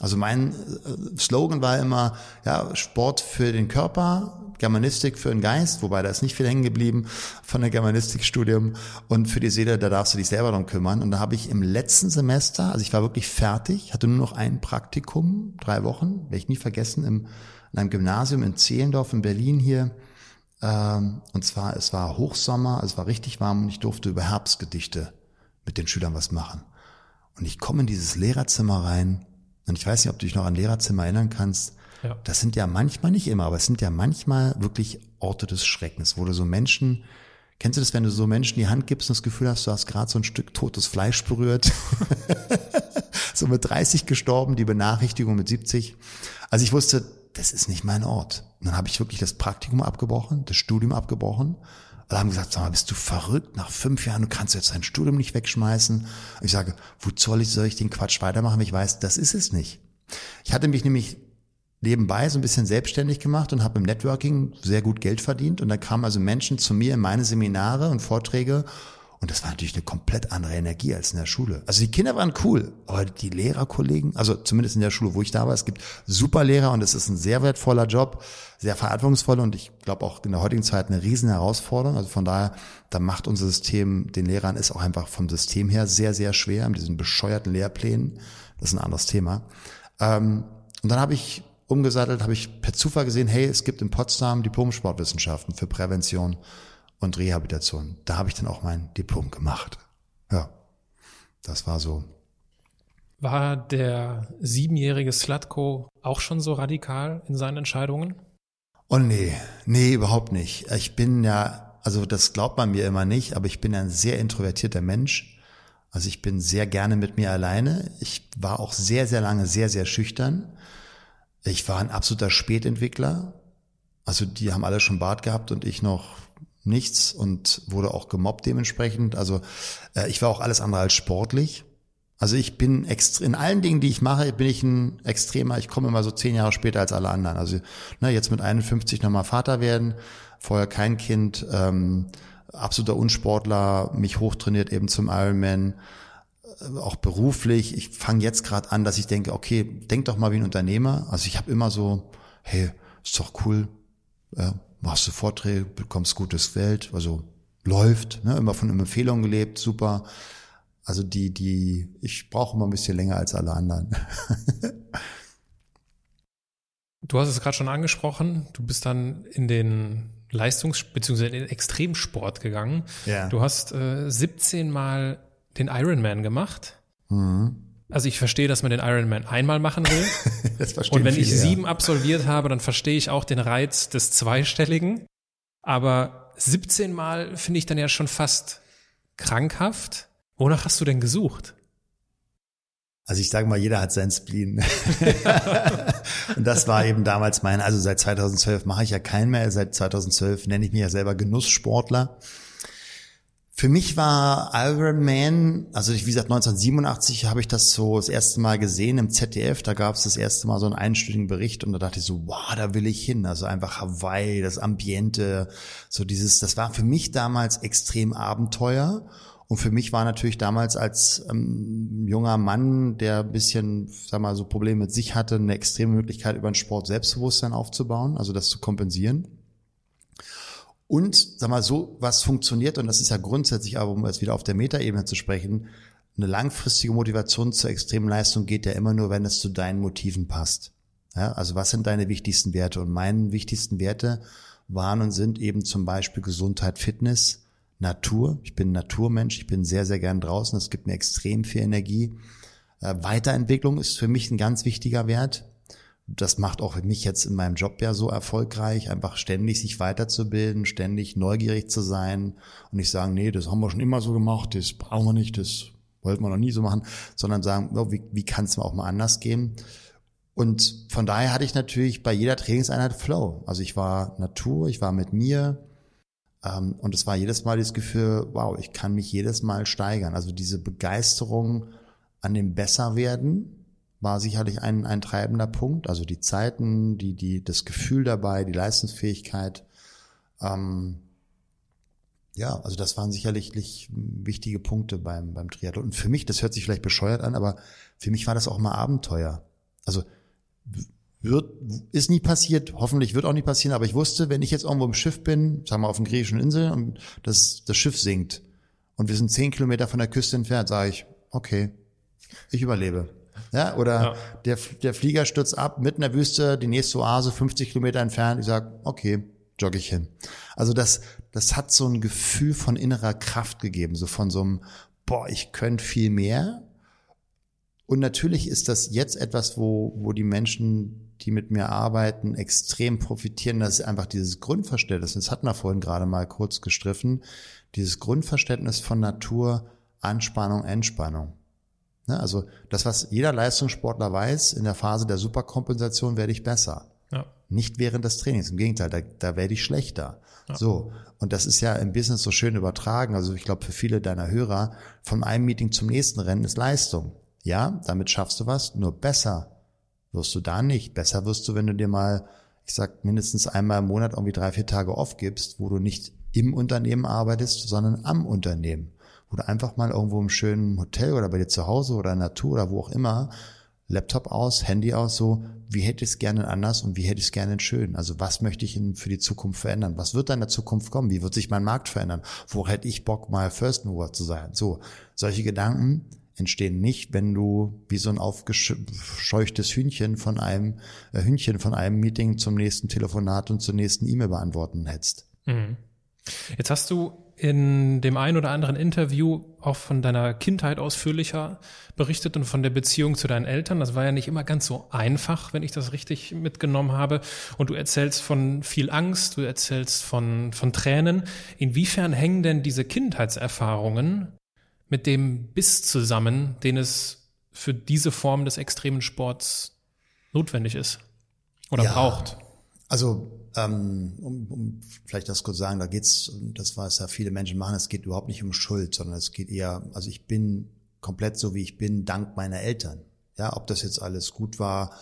Also mein äh, Slogan war immer, ja, Sport für den Körper, Germanistik für den Geist, wobei da ist nicht viel hängen geblieben von der Germanistikstudium und für die Seele, da darfst du dich selber drum kümmern. Und da habe ich im letzten Semester, also ich war wirklich fertig, hatte nur noch ein Praktikum, drei Wochen, werde ich nie vergessen, im, in einem Gymnasium in Zehlendorf in Berlin hier, ähm, und zwar, es war Hochsommer, es war richtig warm und ich durfte über Herbstgedichte mit den Schülern was machen. Und ich komme in dieses Lehrerzimmer rein und ich weiß nicht, ob du dich noch an Lehrerzimmer erinnern kannst. Ja. Das sind ja manchmal nicht immer, aber es sind ja manchmal wirklich Orte des Schreckens, wo du so Menschen, kennst du das, wenn du so Menschen die Hand gibst und das Gefühl hast, du hast gerade so ein Stück totes Fleisch berührt? so mit 30 gestorben, die Benachrichtigung mit 70. Also ich wusste, das ist nicht mein Ort. Und dann habe ich wirklich das Praktikum abgebrochen, das Studium abgebrochen. Alle haben gesagt, sag mal, bist du verrückt? Nach fünf Jahren, du kannst jetzt dein Studium nicht wegschmeißen. Ich sage, wo soll ich, soll ich den Quatsch weitermachen, ich weiß, das ist es nicht. Ich hatte mich nämlich nebenbei so ein bisschen selbstständig gemacht und habe im Networking sehr gut Geld verdient. Und da kamen also Menschen zu mir in meine Seminare und Vorträge und das war natürlich eine komplett andere Energie als in der Schule. Also die Kinder waren cool, aber die Lehrerkollegen, also zumindest in der Schule, wo ich da war, es gibt super Lehrer und es ist ein sehr wertvoller Job, sehr verantwortungsvoll und ich glaube auch in der heutigen Zeit eine riesen Herausforderung. Also von daher, da macht unser System den Lehrern ist auch einfach vom System her sehr, sehr schwer mit diesen bescheuerten Lehrplänen. Das ist ein anderes Thema. Ähm, und dann habe ich umgesattelt, habe ich per Zufall gesehen, hey, es gibt in Potsdam Diplom-Sportwissenschaften für Prävention und Rehabilitation. Da habe ich dann auch mein Diplom gemacht. Ja, das war so. War der siebenjährige Slatko auch schon so radikal in seinen Entscheidungen? Oh nee, nee, überhaupt nicht. Ich bin ja, also das glaubt man mir immer nicht, aber ich bin ein sehr introvertierter Mensch. Also ich bin sehr gerne mit mir alleine. Ich war auch sehr, sehr lange sehr, sehr schüchtern. Ich war ein absoluter Spätentwickler. Also die haben alle schon Bart gehabt und ich noch nichts und wurde auch gemobbt dementsprechend. Also äh, ich war auch alles andere als sportlich. Also ich bin extra, in allen Dingen, die ich mache, bin ich ein Extremer. Ich komme immer so zehn Jahre später als alle anderen. Also ne, jetzt mit 51 nochmal Vater werden, vorher kein Kind, ähm, absoluter Unsportler, mich hochtrainiert eben zum Ironman, auch beruflich. Ich fange jetzt gerade an, dass ich denke, okay, denk doch mal wie ein Unternehmer. Also ich habe immer so, hey, ist doch cool, ja, machst du Vorträge, bekommst gutes Geld, also läuft, ne, immer von Empfehlungen gelebt, super. Also die, die, ich brauche immer ein bisschen länger als alle anderen. du hast es gerade schon angesprochen, du bist dann in den Leistungs- bzw. in den Extremsport gegangen. Ja. Du hast äh, 17 Mal den Ironman gemacht. Mhm. Also ich verstehe, dass man den Ironman einmal machen will. das verstehe Und wenn viele, ich sieben ja. absolviert habe, dann verstehe ich auch den Reiz des Zweistelligen. Aber 17 Mal finde ich dann ja schon fast krankhaft. Wonach hast du denn gesucht? Also ich sage mal, jeder hat sein Spleen. und das war eben damals mein, also seit 2012 mache ich ja keinen mehr. Seit 2012 nenne ich mich ja selber Genusssportler. Für mich war Iron Man, also wie gesagt 1987 habe ich das so das erste Mal gesehen im ZDF, da gab es das erste Mal so einen einstündigen Bericht und da dachte ich so, wow, da will ich hin, also einfach Hawaii, das Ambiente, so dieses, das war für mich damals extrem Abenteuer. Und für mich war natürlich damals als ähm, junger Mann, der ein bisschen, sag mal, so Probleme mit sich hatte, eine extreme Möglichkeit über den Sport Selbstbewusstsein aufzubauen, also das zu kompensieren. Und sag mal, so was funktioniert, und das ist ja grundsätzlich, aber um jetzt wieder auf der Metaebene zu sprechen, eine langfristige Motivation zur extremen Leistung geht ja immer nur, wenn es zu deinen Motiven passt. Ja, also was sind deine wichtigsten Werte? Und meine wichtigsten Werte waren und sind eben zum Beispiel Gesundheit, Fitness, Natur. Ich bin Naturmensch, ich bin sehr, sehr gern draußen. Das gibt mir extrem viel Energie. Äh, Weiterentwicklung ist für mich ein ganz wichtiger Wert. Das macht auch mich jetzt in meinem Job ja so erfolgreich, einfach ständig sich weiterzubilden, ständig neugierig zu sein und nicht sagen, nee, das haben wir schon immer so gemacht, das brauchen wir nicht, das wollten wir noch nie so machen, sondern sagen, oh, wie, wie kann es mir auch mal anders gehen? Und von daher hatte ich natürlich bei jeder Trainingseinheit Flow. Also ich war Natur, ich war mit mir, ähm, und es war jedes Mal das Gefühl, wow, ich kann mich jedes Mal steigern. Also diese Begeisterung an dem Besserwerden war sicherlich ein, ein treibender Punkt. Also die Zeiten, die, die, das Gefühl dabei, die Leistungsfähigkeit. Ähm, ja, also das waren sicherlich wichtige Punkte beim, beim Triathlon. Und für mich, das hört sich vielleicht bescheuert an, aber für mich war das auch mal Abenteuer. Also wird, ist nie passiert, hoffentlich wird auch nie passieren, aber ich wusste, wenn ich jetzt irgendwo im Schiff bin, sagen wir auf einer griechischen Insel und das, das Schiff sinkt und wir sind zehn Kilometer von der Küste entfernt, sage ich, okay, ich überlebe. Ja, oder ja. Der, der Flieger stürzt ab mitten in der Wüste, die nächste Oase 50 Kilometer entfernt, ich sage, okay, jogge ich hin. Also das, das hat so ein Gefühl von innerer Kraft gegeben, so von so einem, boah, ich könnte viel mehr. Und natürlich ist das jetzt etwas, wo, wo die Menschen die mit mir arbeiten, extrem profitieren. Das ist einfach dieses Grundverständnis, das hatten wir vorhin gerade mal kurz gestriffen, dieses Grundverständnis von Natur, Anspannung, Entspannung. Ne, also das, was jeder Leistungssportler weiß, in der Phase der Superkompensation werde ich besser. Ja. Nicht während des Trainings, im Gegenteil, da, da werde ich schlechter. Ja. So, und das ist ja im Business so schön übertragen. Also ich glaube, für viele deiner Hörer, von einem Meeting zum nächsten Rennen ist Leistung. Ja, damit schaffst du was, nur besser wirst du da nicht. Besser wirst du, wenn du dir mal, ich sag, mindestens einmal im Monat irgendwie drei, vier Tage off gibst, wo du nicht im Unternehmen arbeitest, sondern am Unternehmen. Du einfach mal irgendwo im schönen Hotel oder bei dir zu Hause oder in der Natur oder wo auch immer, Laptop aus, Handy aus, so, wie hätte ich es gerne anders und wie hätte ich es gerne schön? Also was möchte ich für die Zukunft verändern? Was wird da in der Zukunft kommen? Wie wird sich mein Markt verändern? Wo hätte ich Bock, mal First Mover zu sein? So, solche Gedanken, entstehen nicht, wenn du wie so ein aufgescheuchtes Hühnchen von einem äh, Hühnchen von einem Meeting zum nächsten Telefonat und zur nächsten E-Mail beantworten hättest. Mhm. Jetzt hast du in dem einen oder anderen Interview auch von deiner Kindheit ausführlicher berichtet und von der Beziehung zu deinen Eltern. Das war ja nicht immer ganz so einfach, wenn ich das richtig mitgenommen habe. Und du erzählst von viel Angst, du erzählst von, von Tränen. Inwiefern hängen denn diese Kindheitserfahrungen mit dem Biss zusammen, den es für diese Form des extremen Sports notwendig ist oder ja, braucht. Also ähm, um, um vielleicht das kurz sagen, da geht's, das was ja viele Menschen machen, es geht überhaupt nicht um Schuld, sondern es geht eher, also ich bin komplett so wie ich bin, dank meiner Eltern. Ja, ob das jetzt alles gut war,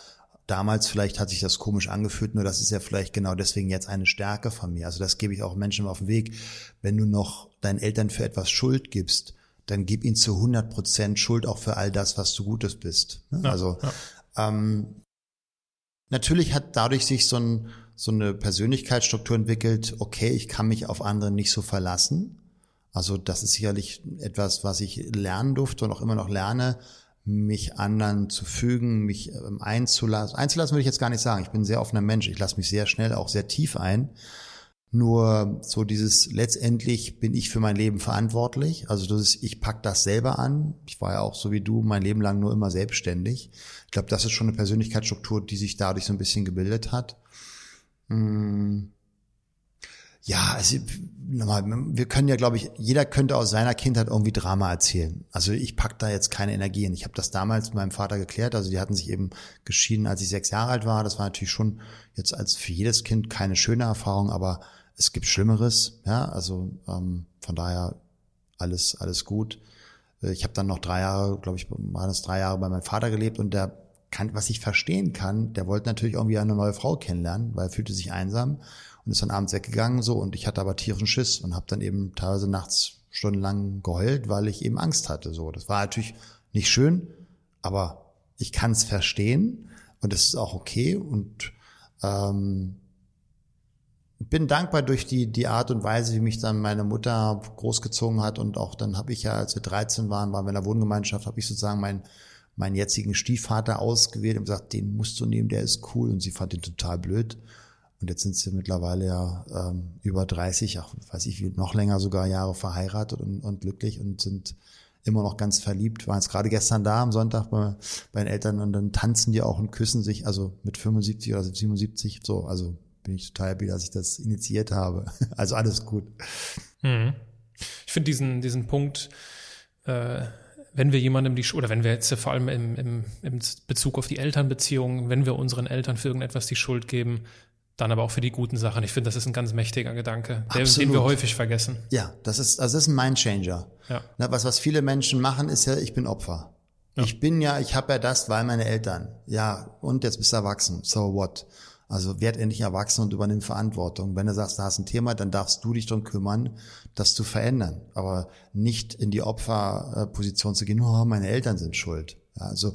damals vielleicht hat sich das komisch angefühlt, nur das ist ja vielleicht genau deswegen jetzt eine Stärke von mir. Also das gebe ich auch Menschen auf den Weg. Wenn du noch deinen Eltern für etwas Schuld gibst, dann gib ihnen zu 100 Prozent Schuld auch für all das, was du Gutes bist. Ne? Ja, also ja. Ähm, natürlich hat dadurch sich so, ein, so eine Persönlichkeitsstruktur entwickelt, okay, ich kann mich auf andere nicht so verlassen. Also das ist sicherlich etwas, was ich lernen durfte und auch immer noch lerne, mich anderen zu fügen, mich ähm, einzulassen. Einzulassen würde ich jetzt gar nicht sagen. Ich bin ein sehr offener Mensch. Ich lasse mich sehr schnell auch sehr tief ein. Nur so dieses letztendlich bin ich für mein Leben verantwortlich. Also das ist, ich pack das selber an. Ich war ja auch so wie du mein Leben lang nur immer selbstständig. Ich glaube, das ist schon eine Persönlichkeitsstruktur, die sich dadurch so ein bisschen gebildet hat. Hm. Ja, also nochmal, wir können ja, glaube ich, jeder könnte aus seiner Kindheit irgendwie Drama erzählen. Also ich pack da jetzt keine Energie in. Ich habe das damals mit meinem Vater geklärt. Also die hatten sich eben geschieden, als ich sechs Jahre alt war. Das war natürlich schon jetzt als für jedes Kind keine schöne Erfahrung, aber es gibt Schlimmeres, ja, also ähm, von daher alles, alles gut. Äh, ich habe dann noch drei Jahre, glaube ich, waren es drei Jahre bei meinem Vater gelebt und der kann, was ich verstehen kann, der wollte natürlich irgendwie eine neue Frau kennenlernen, weil er fühlte sich einsam und ist dann abends weggegangen so und ich hatte aber tierischen Schiss und habe dann eben teilweise nachts stundenlang geheult, weil ich eben Angst hatte. So, das war natürlich nicht schön, aber ich kann es verstehen und es ist auch okay und ähm, bin dankbar durch die, die Art und Weise, wie mich dann meine Mutter großgezogen hat und auch dann habe ich ja, als wir 13 waren, waren wir in der Wohngemeinschaft, habe ich sozusagen meinen meinen jetzigen Stiefvater ausgewählt und gesagt, den musst du nehmen, der ist cool und sie fand ihn total blöd Und jetzt sind sie mittlerweile ja ähm, über 30, ach, weiß ich, wie, noch länger sogar Jahre verheiratet und, und glücklich und sind immer noch ganz verliebt. Waren jetzt gerade gestern da am Sonntag bei, bei den Eltern und dann tanzen die auch und küssen sich, also mit 75 oder 77, so, also bin ich total happy, dass ich das initiiert habe. Also alles gut. Mhm. Ich finde diesen, diesen Punkt, äh, wenn wir jemandem die Schuld, oder wenn wir jetzt vor allem im, im, im Bezug auf die Elternbeziehungen, wenn wir unseren Eltern für irgendetwas die Schuld geben, dann aber auch für die guten Sachen. Ich finde, das ist ein ganz mächtiger Gedanke, der, den wir häufig vergessen. Ja, das ist, also das ist ein Mindchanger. Ja. Na, was, was viele Menschen machen, ist ja, ich bin Opfer. Ja. Ich bin ja, ich habe ja das, weil meine Eltern. Ja, und jetzt bist du erwachsen. So what? Also werd endlich erwachsen und übernimm Verantwortung. Wenn du sagst, da hast ein Thema, dann darfst du dich darum kümmern, das zu verändern. Aber nicht in die Opferposition zu gehen, oh, meine Eltern sind schuld. Ja, also,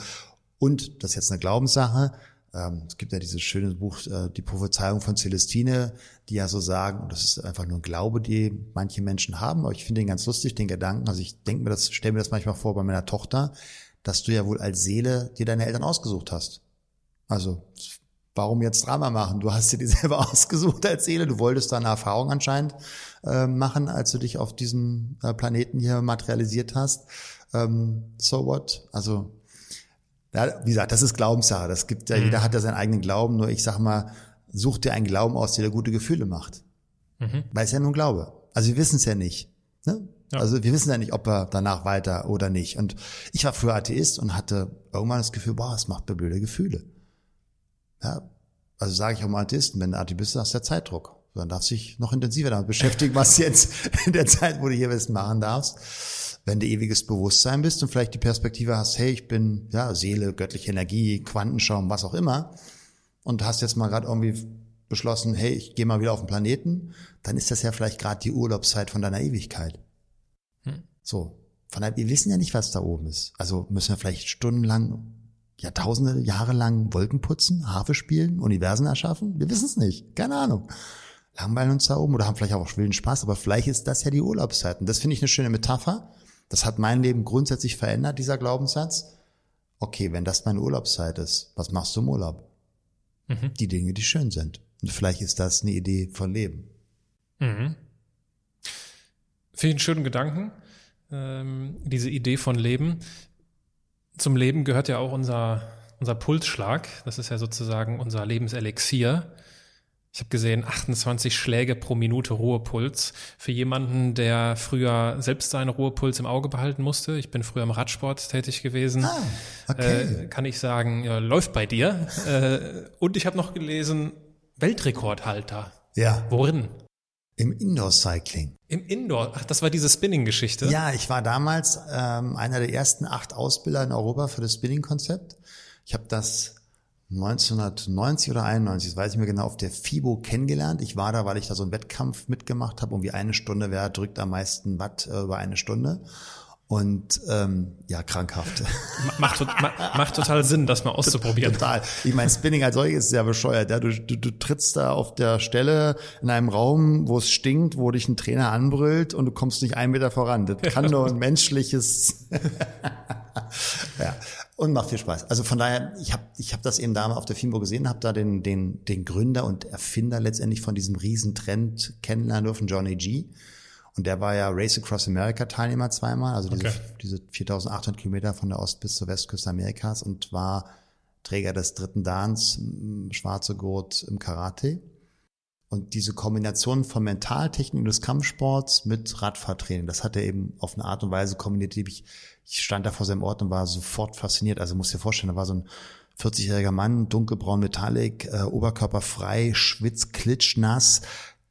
und das ist jetzt eine Glaubenssache. Ähm, es gibt ja dieses schöne Buch, äh, Die Prophezeiung von Celestine, die ja so sagen, und das ist einfach nur ein Glaube, die manche Menschen haben, aber ich finde den ganz lustig, den Gedanken. Also ich denke mir das, stelle mir das manchmal vor bei meiner Tochter, dass du ja wohl als Seele dir deine Eltern ausgesucht hast. Also warum jetzt Drama machen? Du hast dir die selber ausgesucht als Seele. Du wolltest da eine Erfahrung anscheinend äh, machen, als du dich auf diesem äh, Planeten hier materialisiert hast. Ähm, so what? Also, ja, wie gesagt, das ist Glaubenssache. Das gibt ja, mhm. jeder hat ja seinen eigenen Glauben. Nur ich sag mal, such dir einen Glauben aus, der dir gute Gefühle macht. Mhm. Weil es ja nun Glaube. Also wir wissen es ja nicht. Ne? Ja. Also wir wissen ja nicht, ob er danach weiter oder nicht. Und ich war früher Atheist und hatte irgendwann das Gefühl, boah, es macht mir blöde Gefühle. Ja, also sage ich auch mal Artisten, wenn du Artist bist, hast du ja Zeitdruck. Dann darfst du dich noch intensiver damit beschäftigen, was du jetzt in der Zeit, wo du hier bist, machen darfst. Wenn du ewiges Bewusstsein bist und vielleicht die Perspektive hast, hey, ich bin ja Seele, göttliche Energie, Quantenschaum, was auch immer, und hast jetzt mal gerade irgendwie beschlossen, hey, ich gehe mal wieder auf den Planeten, dann ist das ja vielleicht gerade die Urlaubszeit von deiner Ewigkeit. Hm. So. Von daher, wir wissen ja nicht, was da oben ist. Also müssen wir vielleicht stundenlang Jahrtausende, Jahre lang Wolken putzen, Harfe spielen, Universen erschaffen? Wir wissen es nicht. Keine Ahnung. Langweilen uns da oben oder haben vielleicht auch wilden Spaß, aber vielleicht ist das ja die Urlaubszeit. Und das finde ich eine schöne Metapher. Das hat mein Leben grundsätzlich verändert, dieser Glaubenssatz. Okay, wenn das meine Urlaubszeit ist, was machst du im Urlaub? Mhm. Die Dinge, die schön sind. Und vielleicht ist das eine Idee von Leben. Mhm. Einen schönen Gedanken, ähm, diese Idee von Leben zum Leben gehört ja auch unser, unser Pulsschlag. Das ist ja sozusagen unser Lebenselixier. Ich habe gesehen, 28 Schläge pro Minute Ruhepuls. Für jemanden, der früher selbst seinen Ruhepuls im Auge behalten musste, ich bin früher im Radsport tätig gewesen, ah, okay. äh, kann ich sagen, ja, läuft bei dir. äh, und ich habe noch gelesen, Weltrekordhalter. Ja. Worin? Im Indoor-Cycling. Im Indoor? Ach, das war diese Spinning-Geschichte? Ja, ich war damals ähm, einer der ersten acht Ausbilder in Europa für das Spinning-Konzept. Ich habe das 1990 oder 91, das weiß ich mir genau, auf der FIBO kennengelernt. Ich war da, weil ich da so einen Wettkampf mitgemacht habe, um wie eine Stunde, wer drückt am meisten Watt äh, über eine Stunde. Und ähm, ja, krankhaft. Macht, macht total Sinn, das mal auszuprobieren. Total. Ich meine, Spinning als solches ist ja bescheuert. Ja? Du, du, du trittst da auf der Stelle in einem Raum, wo es stinkt, wo dich ein Trainer anbrüllt und du kommst nicht einen Meter voran. Das kann nur ein menschliches. ja. Und macht viel Spaß. Also von daher, ich habe ich hab das eben da mal auf der FIMO gesehen, habe da den, den, den Gründer und Erfinder letztendlich von diesem Riesentrend kennenlernen dürfen, Johnny G und der war ja Race Across America Teilnehmer zweimal, also diese, okay. diese 4800 Kilometer von der Ost- bis zur Westküste Amerikas und war Träger des dritten Dans, schwarze Gurt im Karate. Und diese Kombination von Mentaltechnik und des Kampfsports mit Radfahrtraining, das hat er eben auf eine Art und Weise kombiniert. Ich, ich stand da vor seinem Ort und war sofort fasziniert. Also muss dir vorstellen, da war so ein 40-jähriger Mann, dunkelbraun Metallic, äh, oberkörperfrei, schwitzt, klitschnass,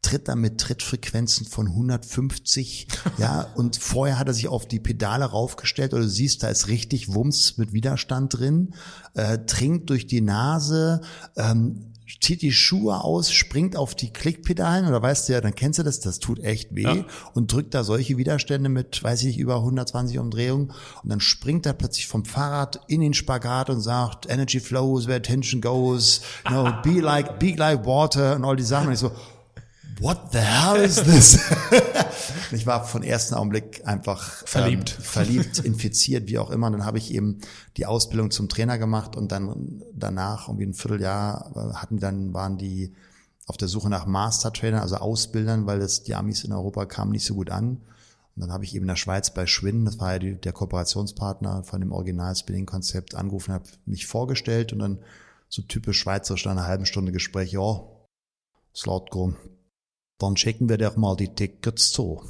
tritt da mit Trittfrequenzen von 150, ja, und vorher hat er sich auf die Pedale raufgestellt oder du siehst, da ist richtig Wumms mit Widerstand drin, äh, trinkt durch die Nase, ähm, zieht die Schuhe aus, springt auf die Klickpedalen oder weißt du ja, dann kennst du das, das tut echt weh ja. und drückt da solche Widerstände mit, weiß ich nicht, über 120 Umdrehungen und dann springt er plötzlich vom Fahrrad in den Spagat und sagt, Energy flows where attention goes, you know, be like, be like water und all die Sachen und ich so, what the hell is this? ich war von ersten Augenblick einfach verliebt, ähm, verliebt, infiziert, wie auch immer. Und dann habe ich eben die Ausbildung zum Trainer gemacht und dann danach, irgendwie ein Vierteljahr, äh, hatten dann, waren die auf der Suche nach Master-Trainern, also Ausbildern, weil das die Amis in Europa kamen nicht so gut an. Und dann habe ich eben in der Schweiz bei Schwinn, das war ja die, der Kooperationspartner von dem Original-Spinning-Konzept, angerufen, habe mich vorgestellt und dann so typisch schweizerisch nach einer halben Stunde Gespräch, ja, Slotgrum, dann schicken wir doch mal die Tickets zu.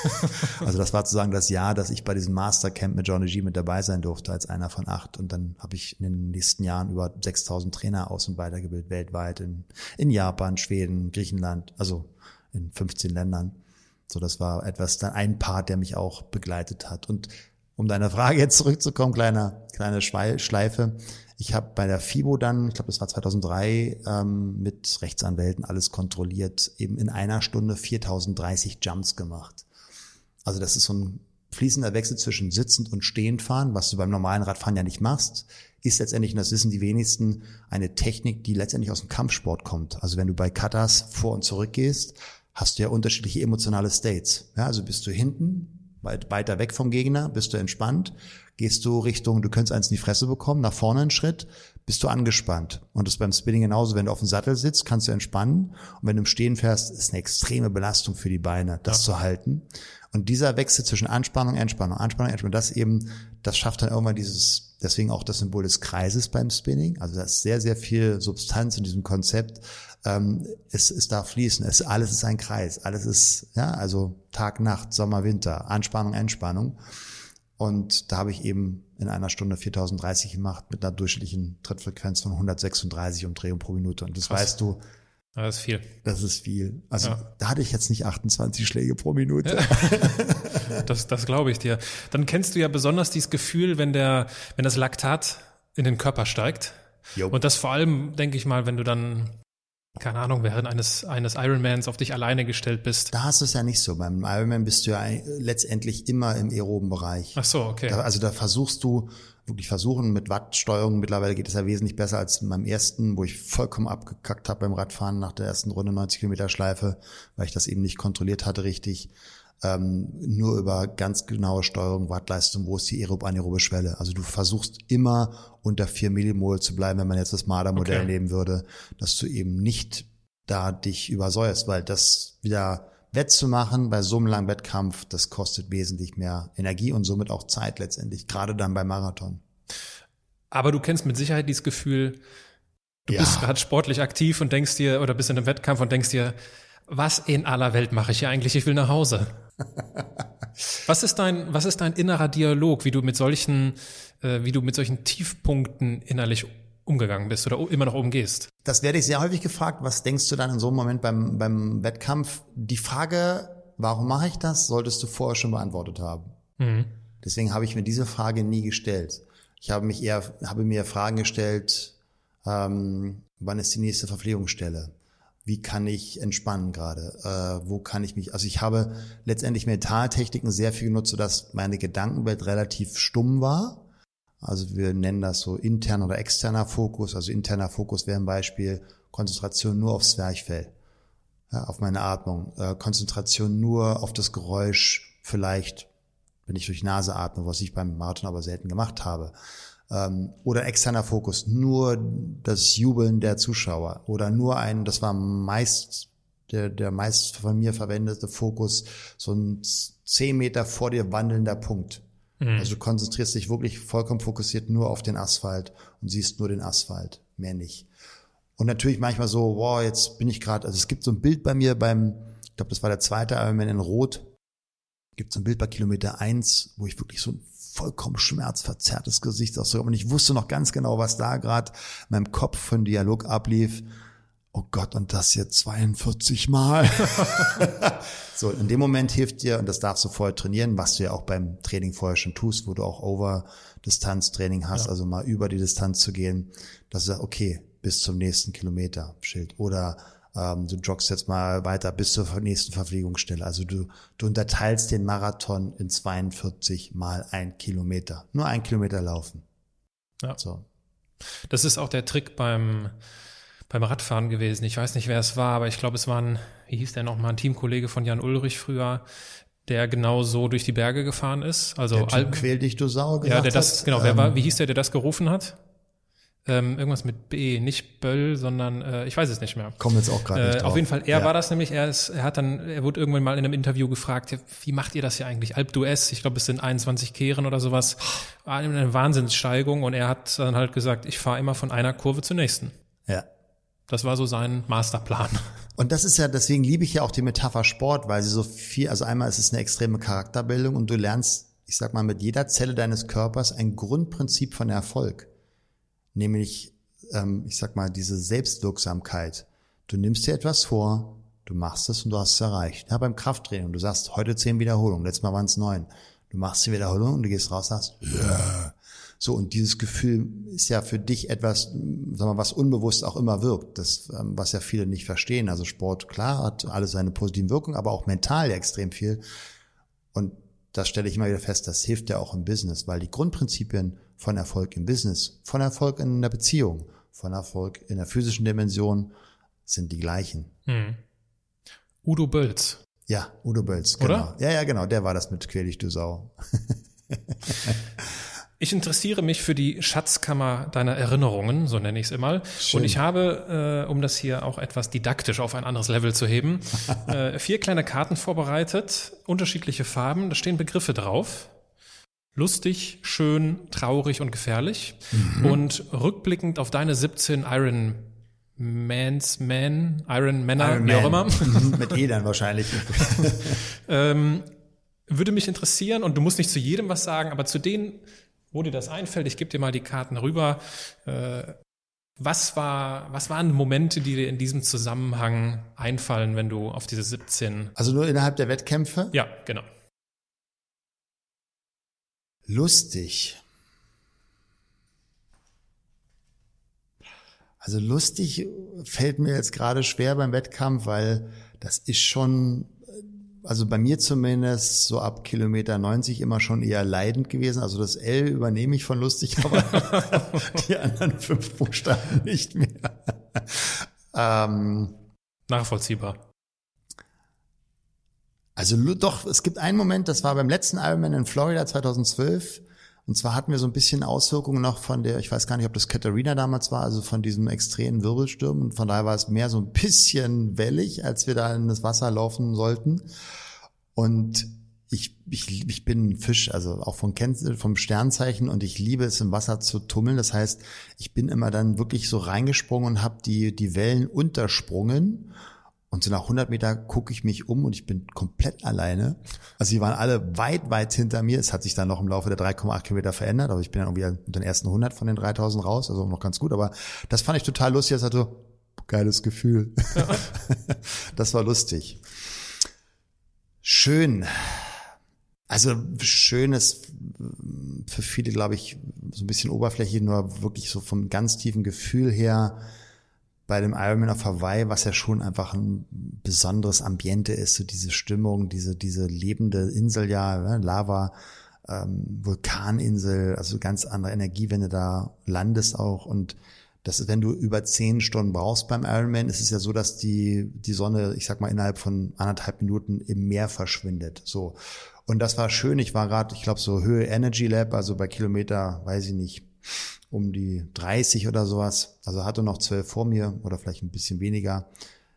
also das war sozusagen das Jahr, dass ich bei diesem Mastercamp mit Johnny G mit dabei sein durfte als einer von acht. Und dann habe ich in den nächsten Jahren über 6000 Trainer aus- und weitergebildet, weltweit, in, in Japan, Schweden, Griechenland, also in 15 Ländern. So, das war etwas, dann ein Part, der mich auch begleitet hat. Und um deine Frage jetzt zurückzukommen, kleiner, kleine Schleife. Ich habe bei der FIBO dann, ich glaube, das war 2003, ähm, mit Rechtsanwälten alles kontrolliert, eben in einer Stunde 4030 Jumps gemacht. Also das ist so ein fließender Wechsel zwischen sitzend und stehend fahren, was du beim normalen Radfahren ja nicht machst, ist letztendlich, und das wissen die wenigsten, eine Technik, die letztendlich aus dem Kampfsport kommt. Also wenn du bei Katas vor und zurück gehst, hast du ja unterschiedliche emotionale States. Ja, also bist du hinten, weit, weiter weg vom Gegner, bist du entspannt, gehst du Richtung, du könntest eins in die Fresse bekommen, nach vorne einen Schritt, bist du angespannt. Und das ist beim Spinning genauso, wenn du auf dem Sattel sitzt, kannst du entspannen. Und wenn du im Stehen fährst, ist eine extreme Belastung für die Beine, das ja. zu halten. Und dieser Wechsel zwischen Anspannung, Entspannung, Anspannung, Entspannung, das eben, das schafft dann irgendwann dieses, deswegen auch das Symbol des Kreises beim Spinning. Also da ist sehr, sehr viel Substanz in diesem Konzept. Ähm, es, es darf fließen. Es, alles ist ein Kreis. Alles ist, ja, also Tag, Nacht, Sommer, Winter, Anspannung, Entspannung. Und da habe ich eben in einer Stunde 4030 gemacht mit einer durchschnittlichen Trittfrequenz von 136 Umdrehungen pro Minute. Und das Krass. weißt du. Das ist viel. Das ist viel. Also ja. da hatte ich jetzt nicht 28 Schläge pro Minute. Ja. das das glaube ich dir. Dann kennst du ja besonders dieses Gefühl, wenn der, wenn das Laktat in den Körper steigt. Jo. Und das vor allem, denke ich mal, wenn du dann keine Ahnung, während eines, eines Ironmans auf dich alleine gestellt bist. Da hast du es ja nicht so. Beim Ironman bist du ja letztendlich immer im aeroben Bereich. Ach so, okay. Da, also da versuchst du, wirklich versuchen mit Wattsteuerung. Mittlerweile geht es ja wesentlich besser als beim ersten, wo ich vollkommen abgekackt habe beim Radfahren nach der ersten Runde 90 Kilometer Schleife, weil ich das eben nicht kontrolliert hatte richtig ähm, nur über ganz genaue Steuerung, Wattleistung, wo ist die aerob-anaerobe Schwelle. Also du versuchst immer unter 4 Millimol zu bleiben, wenn man jetzt das Marder-Modell okay. nehmen würde, dass du eben nicht da dich übersäuerst, weil das wieder wettzumachen bei so einem langen Wettkampf, das kostet wesentlich mehr Energie und somit auch Zeit letztendlich, gerade dann beim Marathon. Aber du kennst mit Sicherheit dieses Gefühl, du ja. bist gerade sportlich aktiv und denkst dir, oder bist in einem Wettkampf und denkst dir, was in aller Welt mache ich hier eigentlich? Ich will nach Hause. was ist dein, was ist dein innerer Dialog, wie du mit solchen, äh, wie du mit solchen Tiefpunkten innerlich umgegangen bist oder immer noch umgehst? Das werde ich sehr häufig gefragt. Was denkst du dann in so einem Moment beim, beim Wettkampf? Die Frage, warum mache ich das, solltest du vorher schon beantwortet haben. Mhm. Deswegen habe ich mir diese Frage nie gestellt. Ich habe mich eher, habe mir Fragen gestellt, ähm, wann ist die nächste Verpflegungsstelle? Wie kann ich entspannen gerade? Äh, wo kann ich mich, also ich habe letztendlich Mentaltechniken sehr viel genutzt, sodass meine Gedankenwelt relativ stumm war. Also wir nennen das so interner oder externer Fokus. Also interner Fokus wäre ein Beispiel Konzentration nur aufs Zwerchfell, ja, auf meine Atmung. Äh, Konzentration nur auf das Geräusch, vielleicht, wenn ich durch Nase atme, was ich beim Marathon aber selten gemacht habe ähm, oder externer Fokus, nur das Jubeln der Zuschauer oder nur ein, das war meist der, der meist von mir verwendete Fokus, so ein zehn Meter vor dir wandelnder Punkt. Mhm. Also du konzentrierst dich wirklich vollkommen fokussiert nur auf den Asphalt und siehst nur den Asphalt, mehr nicht. Und natürlich manchmal so, wow, jetzt bin ich gerade, also es gibt so ein Bild bei mir beim, ich glaube, das war der zweite Ironman in Rot, gibt so ein Bild bei Kilometer eins, wo ich wirklich so ein vollkommen schmerzverzerrtes Gesichtsausdruck. Und ich wusste noch ganz genau, was da gerade in meinem Kopf von Dialog ablief. Oh Gott, und das hier 42 Mal. so, in dem Moment hilft dir, und das darfst du vorher trainieren, was du ja auch beim Training vorher schon tust, wo du auch Over-Distanz-Training hast, ja. also mal über die Distanz zu gehen, dass du sagst, okay, bis zum nächsten Kilometer Schild. Oder ähm, du joggst jetzt mal weiter bis zur nächsten Verpflegungsstelle. Also du, du unterteilst den Marathon in 42 mal ein Kilometer. Nur ein Kilometer laufen. Ja. So. Das ist auch der Trick beim, beim Radfahren gewesen. Ich weiß nicht, wer es war, aber ich glaube, es war ein, wie hieß der nochmal, ein Teamkollege von Jan Ulrich früher, der genau so durch die Berge gefahren ist. Also der Al quäl dich, du Sau. Ja, der das, genau, wer war, ähm, wie hieß der, der das gerufen hat? Ähm, irgendwas mit B, nicht Böll, sondern äh, ich weiß es nicht mehr. Kommen jetzt auch gerade nicht Äh, drauf. auf jeden Fall, er Ja. war das nämlich, er, ist, er hat dann, er wurde irgendwann mal in einem Interview gefragt, wie macht ihr das hier eigentlich? Alp d'Huez, ich glaube, es sind 21 Kehren oder sowas, war eine Wahnsinnssteigung und er hat dann halt gesagt, ich fahre immer von einer Kurve zur nächsten. Ja. Das war so sein Masterplan. Und das ist ja, deswegen liebe ich ja auch die Metapher Sport, weil sie so viel, also einmal ist es eine extreme Charakterbildung und du lernst, ich sag mal, mit jeder Zelle deines Körpers ein Grundprinzip von Erfolg. Nämlich, ähm, ich sag mal, diese Selbstwirksamkeit. Du nimmst dir etwas vor, du machst es und du hast es erreicht. Ja, beim Krafttraining, du sagst, heute zehn Wiederholungen, letztes Mal waren es neun. Du machst die Wiederholung und du gehst raus, sagst, ja. So, und dieses Gefühl ist ja für dich etwas, sagen wir, was unbewusst auch immer wirkt, das, ähm, was ja viele nicht verstehen. Also Sport, klar, hat alles seine positiven Wirkungen, aber auch mental extrem viel. Und das stelle ich immer wieder fest, das hilft ja auch im Business, weil die Grundprinzipien von Erfolg im Business, von Erfolg in der Beziehung, von Erfolg in der physischen Dimension sind die gleichen. Udo Bölz. Ja, Udo Bölz, genau. Oder? Ja, ja, genau, der war das mit Quäl dich, du Sau. Ich interessiere mich für die Schatzkammer deiner Erinnerungen, so nenne ich es immer. Schön. Und ich habe, äh, um das hier auch etwas didaktisch auf ein anderes Level zu heben, äh, vier kleine Karten vorbereitet, unterschiedliche Farben, da stehen Begriffe drauf. Lustig, schön, traurig und gefährlich. Und rückblickend auf deine 17 Iron Mans Man, Iron Männer, wie auch immer, Mhm, mit E dann wahrscheinlich. ähm, würde mich interessieren, und du musst nicht zu jedem was sagen, aber zu denen, wo dir das einfällt, ich gebe dir mal die Karten rüber. Äh, was, war, was waren Momente, die dir in diesem Zusammenhang einfallen, wenn du auf diese 17. Also nur innerhalb der Wettkämpfe? Ja, genau. Lustig. Also lustig fällt mir jetzt gerade schwer beim Wettkampf, weil das ist schon, also bei mir zumindest so ab Kilometer 90 immer schon eher leidend gewesen. Also das L übernehme ich von lustig, aber die anderen fünf Buchstaben nicht mehr. ähm, Nachvollziehbar. Also doch, es gibt einen Moment, das war beim letzten Ironman in Florida 2012. Und zwar hatten wir so ein bisschen Auswirkungen noch von der, ich weiß gar nicht, ob das Katharina damals war, also von diesem extremen Wirbelsturm. Und von daher war es mehr so ein bisschen wellig, als wir da in das Wasser laufen sollten. Und ich, ich, ich bin ein Fisch, also auch vom, vom Sternzeichen und ich liebe es im Wasser zu tummeln. Das heißt, ich bin immer dann wirklich so reingesprungen und habe die, die Wellen untersprungen. Und so nach 100 Meter gucke ich mich um und ich bin komplett alleine. Also die waren alle weit, weit hinter mir. Es hat sich dann noch im Laufe der 3,8 Kilometer verändert, aber ich bin dann irgendwie den ersten 100 von den 3000 raus, also noch ganz gut. Aber das fand ich total lustig. Das hatte geiles Gefühl. das war lustig. Schön. Also schön ist für viele, glaube ich, so ein bisschen oberflächlich, nur wirklich so vom ganz tiefen Gefühl her bei dem Ironman auf Hawaii, was ja schon einfach ein besonderes Ambiente ist, so diese Stimmung, diese, diese lebende Insel ja, ne, Lava, ähm, Vulkaninsel, also ganz andere Energie, wenn du da landest auch und das wenn du über zehn Stunden brauchst beim Ironman, ist es ja so, dass die, die Sonne, ich sag mal, innerhalb von anderthalb Minuten im Meer verschwindet. So. Und das war schön. Ich war gerade, ich glaube, so Höhe Energy Lab, also bei Kilometer, weiß ich nicht, um die 30 oder sowas. Also hatte noch zwölf vor mir oder vielleicht ein bisschen weniger.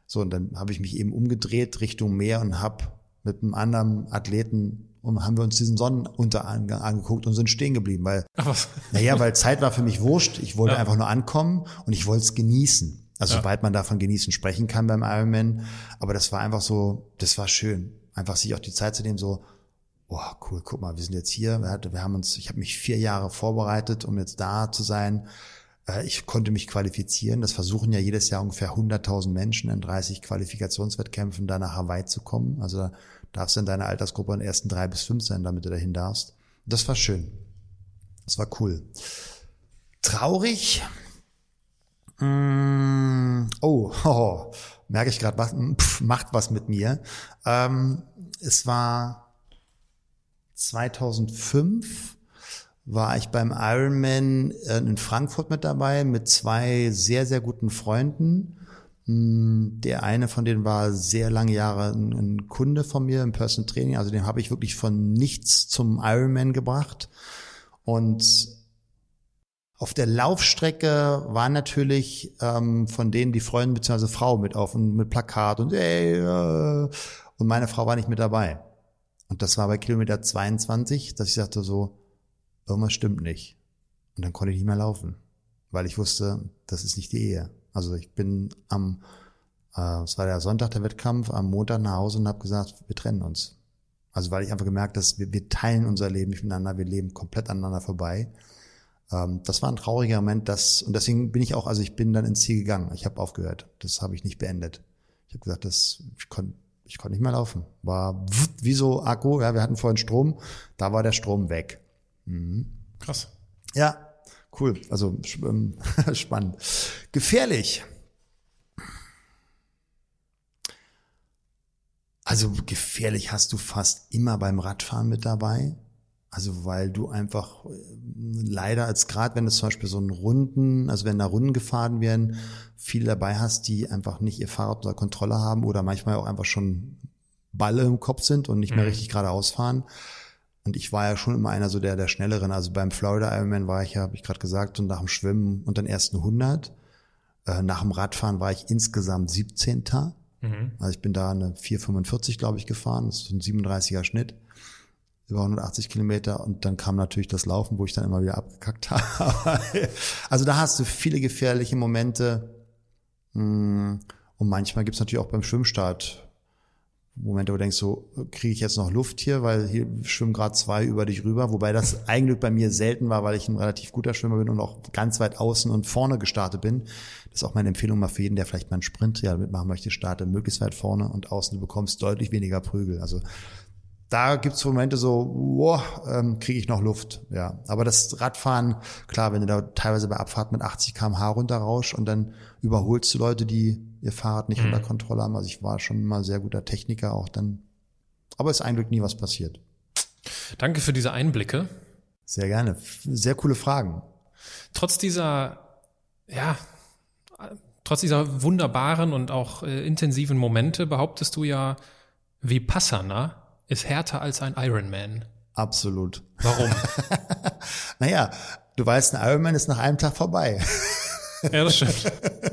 So, und dann habe ich mich eben umgedreht Richtung Meer und hab mit einem anderen Athleten und haben wir uns diesen Sonnenuntergang angeguckt und sind stehen geblieben, weil naja, weil Zeit war für mich wurscht. Ich wollte Ja. einfach nur ankommen und ich wollte es genießen. Also Ja. soweit man davon genießen sprechen kann beim Ironman. Aber das war einfach so, das war schön. Einfach sich auch die Zeit zu nehmen, so, oh cool, guck mal, wir sind jetzt hier. Wir, haben uns, ich habe mich vier Jahre vorbereitet, um jetzt da zu sein. Äh, Ich konnte mich qualifizieren. Das versuchen ja jedes Jahr ungefähr 100.000 Menschen in 30 Qualifikationswettkämpfen da nach Hawaii zu kommen. Also da darfst du in deiner Altersgruppe in den ersten drei bis fünf sein, damit du dahin darfst. Das war schön. Das war cool. Traurig. Mm, oh, oh, merke ich gerade, was pf, macht was mit mir. Ähm, es war 2005 war ich beim Ironman äh, in Frankfurt mit dabei mit zwei sehr sehr guten Freunden. Mm, Der eine von denen war sehr lange Jahre ein, Kunde von mir im Personal Training, also den habe ich wirklich von nichts zum Ironman gebracht und Auf der Laufstrecke waren natürlich ähm, von denen die Freunde bzw. Frau mit auf und mit Plakat und ey, äh, und meine Frau war nicht mit dabei. Und das war bei Kilometer 22, dass ich sagte so, irgendwas stimmt nicht. Und dann konnte ich nicht mehr laufen, weil ich wusste, das ist nicht die Ehe. Also ich bin am, äh, es war der Sonntag der Wettkampf, am Montag nach Hause und habe gesagt, wir trennen uns. Also weil ich einfach gemerkt, dass wir, wir teilen unser Leben nicht miteinander, wir leben komplett aneinander vorbei. Ähm, das war ein trauriger Moment, das und deswegen bin ich auch, also ich bin dann ins Ziel gegangen. Ich habe aufgehört. Das habe ich nicht beendet. Ich habe gesagt, das ich konnte ich konnte nicht mehr laufen. War wie so Akku, ja, wir hatten vorhin Strom, da war der Strom weg. Mhm. Krass. Ja, cool. Also ähm, spannend. Gefährlich. Also gefährlich hast du fast immer beim Radfahren mit dabei. Also weil du einfach äh, leider als gerade wenn es zum Beispiel so einen Runden, also wenn da Runden gefahren werden, viele dabei hast, die einfach nicht ihr Fahrrad unter Kontrolle haben oder manchmal auch einfach schon Balle im Kopf sind und nicht mehr mhm. richtig geradeaus fahren. Und ich war ja schon immer einer so der, der Schnelleren. Also beim Florida Ironman war ich ja, habe ich gerade gesagt, und nach dem Schwimmen und den ersten 100. Äh, nach dem Radfahren war ich insgesamt 17. Mhm. Also ich bin da eine 4,45 glaube ich gefahren. Das ist ein 37er Schnitt. Über 180 Kilometer und dann kam natürlich das Laufen, wo ich dann immer wieder abgekackt habe. also da hast du viele gefährliche Momente. Mm, und manchmal gibt's natürlich auch beim Schwimmstart Momente, wo du denkst, so kriege ich jetzt noch Luft hier, weil hier schwimmen gerade zwei über dich rüber, wobei das eigentlich bei mir selten war, weil ich ein relativ guter Schwimmer bin und auch ganz weit außen und vorne gestartet bin. Das ist auch meine Empfehlung mal für jeden, der vielleicht mal einen Sprint ja mitmachen möchte, starte möglichst weit vorne und außen, du bekommst deutlich weniger Prügel. Also da gibt's Momente so, wow, ähm, kriege ich noch Luft. Ja, aber das Radfahren, klar, wenn du da teilweise bei Abfahrt mit 80 km/h runterrauschst und dann überholst du Leute, die ihr Fahrrad nicht mhm. unter Kontrolle haben. Also ich war schon mal sehr guter Techniker auch dann. Aber ist eigentlich nie was passiert. Danke für diese Einblicke. Sehr gerne. Sehr coole Fragen. Trotz dieser, ja, trotz dieser wunderbaren und auch äh, intensiven Momente behauptest du ja, wie Passana ist härter als ein Ironman. Absolut. Warum? naja, du weißt, ein Ironman ist nach einem Tag vorbei. Ja, das stimmt.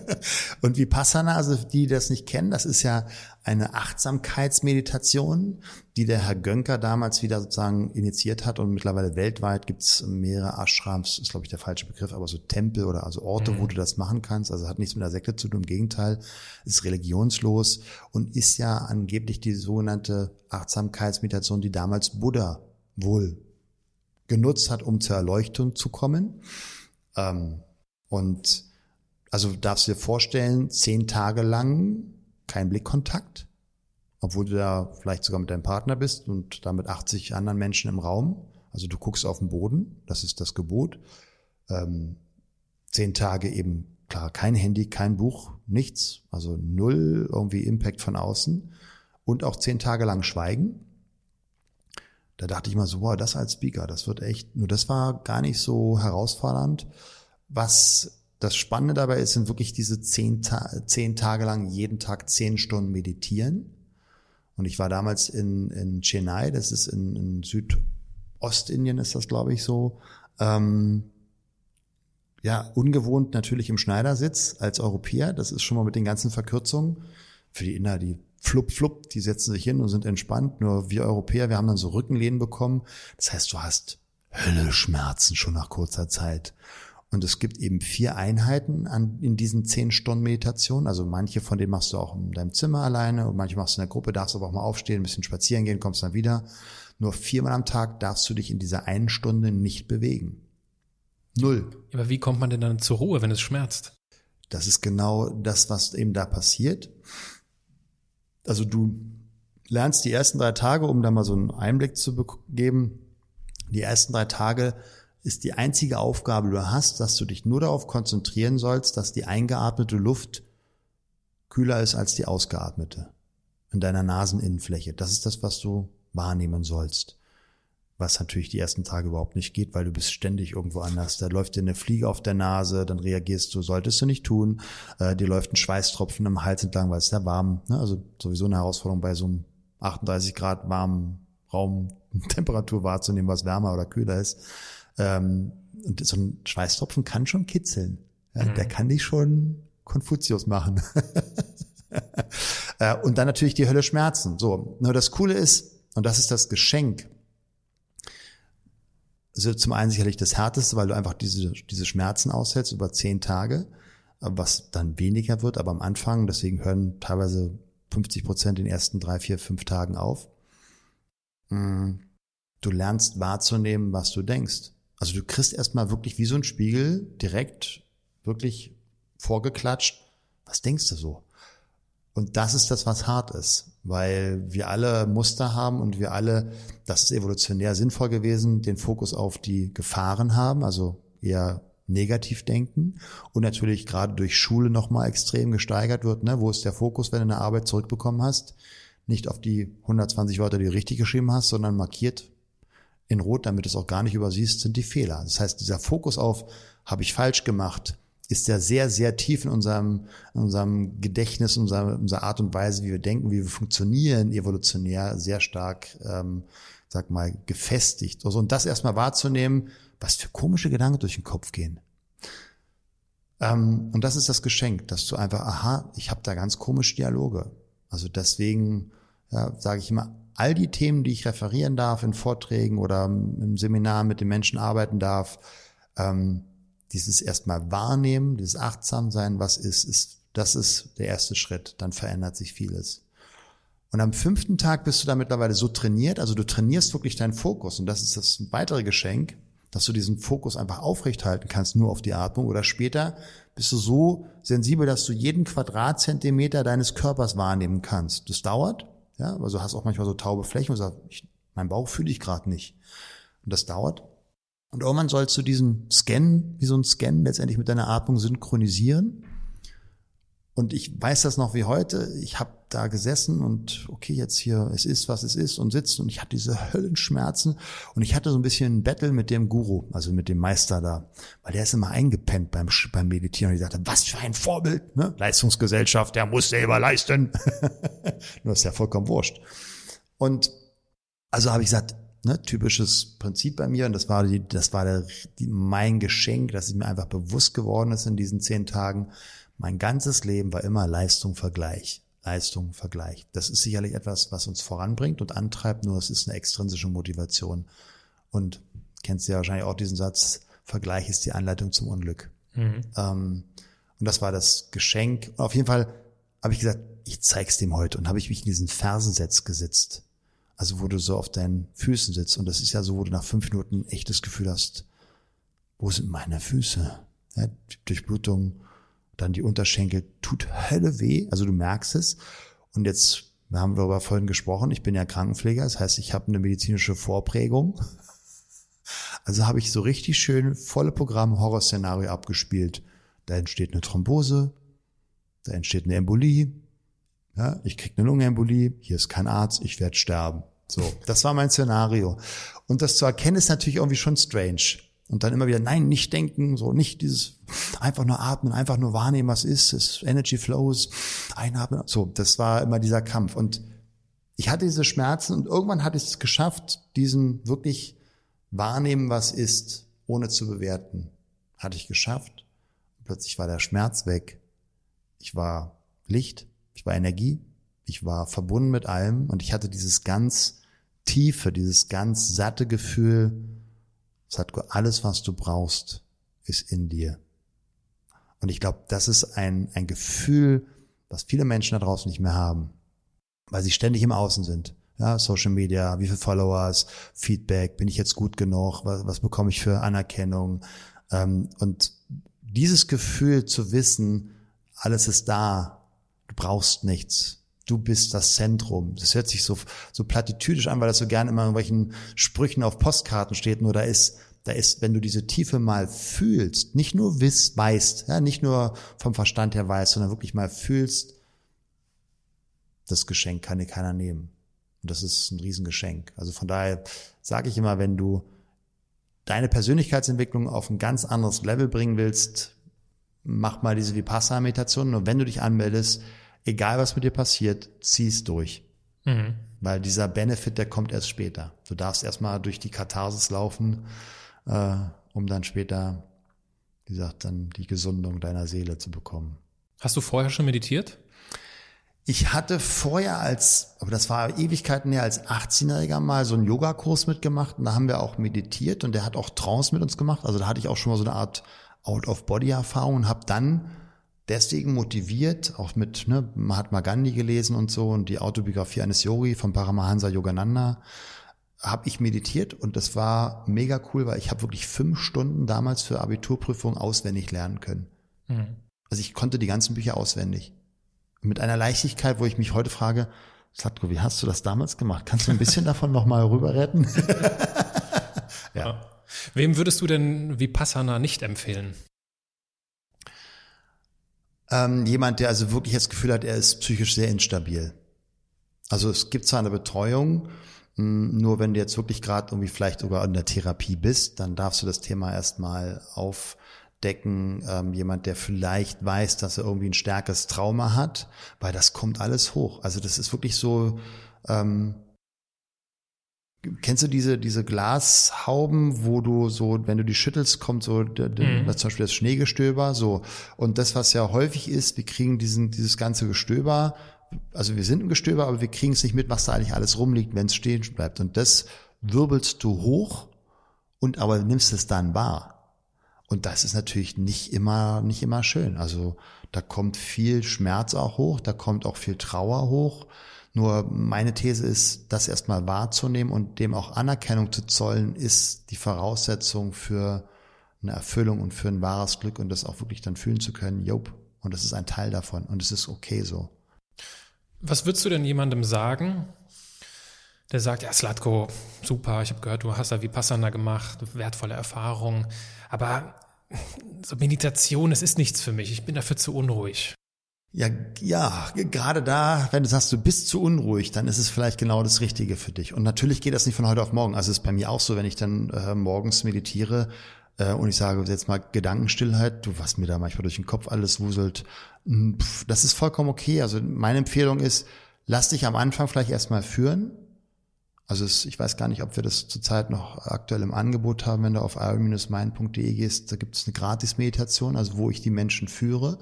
Und Vipassana, also die das nicht kennen, das ist ja eine Achtsamkeitsmeditation, die der Herr Gönker damals wieder sozusagen initiiert hat und mittlerweile weltweit gibt's mehrere Ashrams, ist glaube ich der falsche Begriff, aber so Tempel oder also Orte, mhm. wo du das machen kannst. Also hat nichts mit der Sekte zu tun, im Gegenteil, ist religionslos und ist ja angeblich die sogenannte Achtsamkeitsmeditation, die damals Buddha wohl genutzt hat, um zur Erleuchtung zu kommen. Ähm, und also darfst du dir vorstellen, zehn Tage lang kein Blickkontakt, obwohl du da vielleicht sogar mit deinem Partner bist und da mit 80 anderen Menschen im Raum. Also du guckst auf den Boden, das ist das Gebot. Ähm, zehn Tage eben, klar, kein Handy, kein Buch, nichts, also null irgendwie Impact von außen und auch zehn Tage lang Schweigen. Da dachte ich mal so, wow, das als Speaker, das wird echt, nur das war gar nicht so herausfordernd. Was das Spannende dabei ist, sind wirklich diese zehn, Ta zehn Tage lang jeden Tag zehn Stunden meditieren. Und ich war damals in, in Chennai, das ist in, in Südostindien, ist das, glaube ich, so. Ähm, ja, ungewohnt natürlich im Schneidersitz als Europäer. Das ist schon mal mit den ganzen Verkürzungen. Für die Inder, die flupp, flupp, die setzen sich hin und sind entspannt. Nur wir Europäer, wir haben dann so Rückenlehnen bekommen. Das heißt, du hast Hölle Schmerzen schon nach kurzer Zeit. Und es gibt eben vier Einheiten an, in diesen zehn Stunden Meditation. Also manche von denen machst du auch in deinem Zimmer alleine und manche machst du in der Gruppe, darfst aber auch mal aufstehen, ein bisschen spazieren gehen, kommst dann wieder. Nur viermal am Tag darfst du dich in dieser einen Stunde nicht bewegen. Null. Aber wie kommt man denn dann zur Ruhe, wenn es schmerzt? Das ist genau das, was eben da passiert. Also du lernst die ersten drei Tage, um da mal so einen Einblick zu geben, die ersten drei Tage ist die einzige Aufgabe, die du hast, dass du dich nur darauf konzentrieren sollst, dass die eingeatmete Luft kühler ist als die ausgeatmete in deiner Naseninnenfläche. Das ist das, was du wahrnehmen sollst. Was natürlich die ersten Tage überhaupt nicht geht, weil du bist ständig irgendwo anders. Da läuft dir eine Fliege auf der Nase, dann reagierst du, solltest du nicht tun. Äh, dir läuft ein Schweißtropfen im Hals entlang, weil es ja warm. Ne? Also sowieso eine Herausforderung bei so einem 38 Grad warmen Raum Temperatur wahrzunehmen, was wärmer oder kühler ist. Ähm, und so ein Schweißtropfen kann schon kitzeln. Ja, mhm. Der kann dich schon Konfuzius machen. Äh, und dann natürlich die Hölle Schmerzen. So, nur das Coole ist, und das ist das Geschenk, also zum einen sicherlich das Härteste, weil du einfach diese, diese Schmerzen aushältst über zehn Tage, was dann weniger wird, aber am Anfang, deswegen hören teilweise 50 Prozent in den ersten drei, vier, fünf Tagen auf. Mm, du lernst wahrzunehmen, was du denkst. Also du kriegst erstmal wirklich wie so ein Spiegel direkt wirklich vorgeklatscht. Was denkst du so? Und das ist das, was hart ist, weil wir alle Muster haben und wir alle, das ist evolutionär sinnvoll gewesen, den Fokus auf die Gefahren haben, also eher negativ denken und natürlich gerade durch Schule nochmal extrem gesteigert wird. Ne? Wo ist der Fokus, wenn du eine Arbeit zurückbekommen hast? Nicht auf die 120 Wörter, die du richtig geschrieben hast, sondern markiert in Rot, damit du es auch gar nicht übersiehst, sind die Fehler. Das heißt, dieser Fokus auf, habe ich falsch gemacht, ist ja sehr, sehr tief in unserem, in unserem Gedächtnis, unserer, unserer Art und Weise, wie wir denken, wie wir funktionieren, evolutionär sehr stark, ähm, sag mal, gefestigt. Also, und das erstmal wahrzunehmen, was für komische Gedanken durch den Kopf gehen. Ähm, und das ist das Geschenk, dass du einfach, aha, ich habe da ganz komische Dialoge. Also deswegen ja, sage ich immer, all die Themen, die ich referieren darf in Vorträgen oder im Seminar mit den Menschen arbeiten darf, ähm, dieses erstmal wahrnehmen, dieses achtsam sein, was ist, ist, das ist der erste Schritt. Dann verändert sich vieles. Und am fünften Tag bist du da mittlerweile so trainiert, also du trainierst wirklich deinen Fokus. Und das ist das weitere Geschenk, dass du diesen Fokus einfach aufrechthalten kannst, nur auf die Atmung. Oder später bist du so sensibel, dass du jeden Quadratzentimeter deines Körpers wahrnehmen kannst. Das dauert, ja, also hast auch manchmal so taube Flächen und sagst, ich, mein Bauch fühle ich gerade nicht. Und das dauert. Und irgendwann sollst du diesen Scan, wie so ein Scan, letztendlich mit deiner Atmung synchronisieren. Und ich weiß das noch wie heute. Ich habe da gesessen und okay, jetzt hier, es ist, was es ist und sitzt und ich hatte diese Höllenschmerzen und ich hatte so ein bisschen ein Battle mit dem Guru, also mit dem Meister da, weil der ist immer eingepennt beim, beim Meditieren und ich sagte, was für ein Vorbild, ne? Leistungsgesellschaft, der muss selber leisten. Nur ist ja vollkommen wurscht. Und also habe ich gesagt, ne, typisches Prinzip bei mir und das war die, das war der, die, mein Geschenk, dass es mir einfach bewusst geworden ist in diesen zehn Tagen. Mein ganzes Leben war immer Leistung, Vergleich. Leistung, Vergleich. Das ist sicherlich etwas, was uns voranbringt und antreibt, nur es ist eine extrinsische Motivation. Und kennst du ja wahrscheinlich auch diesen Satz, Vergleich ist die Anleitung zum Unglück. Mhm. Ähm, und das war das Geschenk. Und auf jeden Fall habe ich gesagt, ich zeig's dem heute und habe ich mich in diesen Fersensatz gesetzt. Also wo du so auf deinen Füßen sitzt. Und das ist ja so, wo du nach fünf Minuten echt das Gefühl hast, wo sind meine Füße? Ja, Durchblutung, dann die Unterschenkel, tut Hölle weh. Also du merkst es. Und jetzt, wir haben darüber vorhin gesprochen, ich bin ja Krankenpfleger, das heißt, ich habe eine medizinische Vorprägung. Also habe ich so richtig schön volle Programm Horrorszenario abgespielt. Da entsteht eine Thrombose, da entsteht eine Embolie, ja, ich krieg eine Lungenembolie, hier ist kein Arzt, ich werde sterben. So, das war mein Szenario. Und das zu erkennen ist natürlich irgendwie schon strange. Und dann immer wieder, nein, nicht denken, so nicht dieses einfach nur atmen, einfach nur wahrnehmen, was ist, es Energy flows, einatmen. So, das war immer dieser Kampf. Und ich hatte diese Schmerzen und irgendwann hatte ich es geschafft, diesen wirklich wahrnehmen, was ist, ohne zu bewerten. Hatte ich geschafft. Plötzlich war der Schmerz weg. Ich war Licht. Ich war Energie, ich war verbunden mit allem und ich hatte dieses ganz tiefe, dieses ganz satte Gefühl, Satko, alles, was du brauchst, ist in dir. Und ich glaube, das ist ein, ein Gefühl, was viele Menschen da draußen nicht mehr haben, weil sie ständig im Außen sind. Ja, Social Media, wie viele Followers, Feedback, bin ich jetzt gut genug, was, was bekomme ich für Anerkennung? Ähm, und dieses Gefühl zu wissen, alles ist da, Du brauchst nichts. Du bist das Zentrum. Das hört sich so, so platitüdisch an, weil das so gerne immer in irgendwelchen Sprüchen auf Postkarten steht. Nur da ist, da ist, wenn du diese Tiefe mal fühlst, nicht nur wiss, weißt, ja, nicht nur vom Verstand her weißt, sondern wirklich mal fühlst, das Geschenk kann dir keiner nehmen. Und das ist ein Riesengeschenk. Also von daher sage ich immer, wenn du deine Persönlichkeitsentwicklung auf ein ganz anderes Level bringen willst, mach mal diese Vipassana-Meditation und wenn du dich anmeldest, egal was mit dir passiert, zieh's durch. Mhm. Weil dieser Benefit, der kommt erst später. Du darfst erstmal durch die Katharsis laufen äh, um dann später, wie gesagt, dann die Gesundung deiner Seele zu bekommen. Hast du vorher schon meditiert? Ich hatte vorher als, aber das war Ewigkeiten her, als 18-Jähriger mal so einen Yogakurs mitgemacht und da haben wir auch meditiert und der hat auch Trance mit uns gemacht. Also da hatte ich auch schon mal so eine Art Out-of-Body-Erfahrung und habe dann deswegen motiviert, auch mit ne, Mahatma Gandhi gelesen und so und die Autobiografie eines Yogi von Paramahansa Yogananda, habe ich meditiert und das war mega cool, weil ich habe wirklich fünf Stunden damals für Abiturprüfung auswendig lernen können. Mhm. Also ich konnte die ganzen Bücher auswendig mit einer Leichtigkeit, wo ich mich heute frage, Slatko, wie hast du das damals gemacht? Kannst du ein bisschen davon nochmal rüber retten? ja. Wem würdest du denn Vipassana nicht empfehlen? Ähm, jemand, der also wirklich das Gefühl hat, er ist psychisch sehr instabil. Also es gibt zwar eine Betreuung, hm, nur wenn du jetzt wirklich gerade irgendwie vielleicht sogar in der Therapie bist, dann darfst du das Thema erstmal auf decken, ähm, jemand, der vielleicht weiß, dass er irgendwie ein stärkeres Trauma hat, weil das kommt alles hoch. Also das ist wirklich so, ähm, kennst du diese, diese Glashauben, wo du so, wenn du die schüttelst, kommt so mhm. zum Beispiel das Schneegestöber, so. Und das, was ja häufig ist, wir kriegen diesen, dieses ganze Gestöber, also wir sind ein Gestöber, aber wir kriegen es nicht mit, was da eigentlich alles rumliegt, wenn es stehen bleibt. Und das wirbelst du hoch und aber nimmst es dann wahr. Und das ist natürlich nicht immer, nicht immer schön. Also da kommt viel Schmerz auch hoch, da kommt auch viel Trauer hoch. Nur meine These ist, das erstmal wahrzunehmen und dem auch Anerkennung zu zollen, ist die Voraussetzung für eine Erfüllung und für ein wahres Glück und das auch wirklich dann fühlen zu können, jop, und das ist ein Teil davon. Und es ist okay so. Was würdest du denn jemandem sagen, der sagt, ja, Slatko, super, ich habe gehört, du hast da Vipassana gemacht, wertvolle Erfahrung, aber so Meditation, es ist nichts für mich, ich bin dafür zu unruhig. Ja, ja, gerade da, wenn du sagst, du bist zu unruhig, dann ist es vielleicht genau das Richtige für dich. Und natürlich geht das nicht von heute auf morgen. Also es ist bei mir auch so, wenn ich dann äh, morgens meditiere äh, und ich sage jetzt mal Gedankenstillheit, du, was mir da manchmal durch den Kopf alles wuselt, hm, pf, das ist vollkommen okay. Also meine Empfehlung ist, lass dich am Anfang vielleicht erstmal führen, also es, ich weiß gar nicht, ob wir das zurzeit noch aktuell im Angebot haben. Wenn du auf iron-mind.de gehst, da gibt es eine Gratis-Meditation, also wo ich die Menschen führe,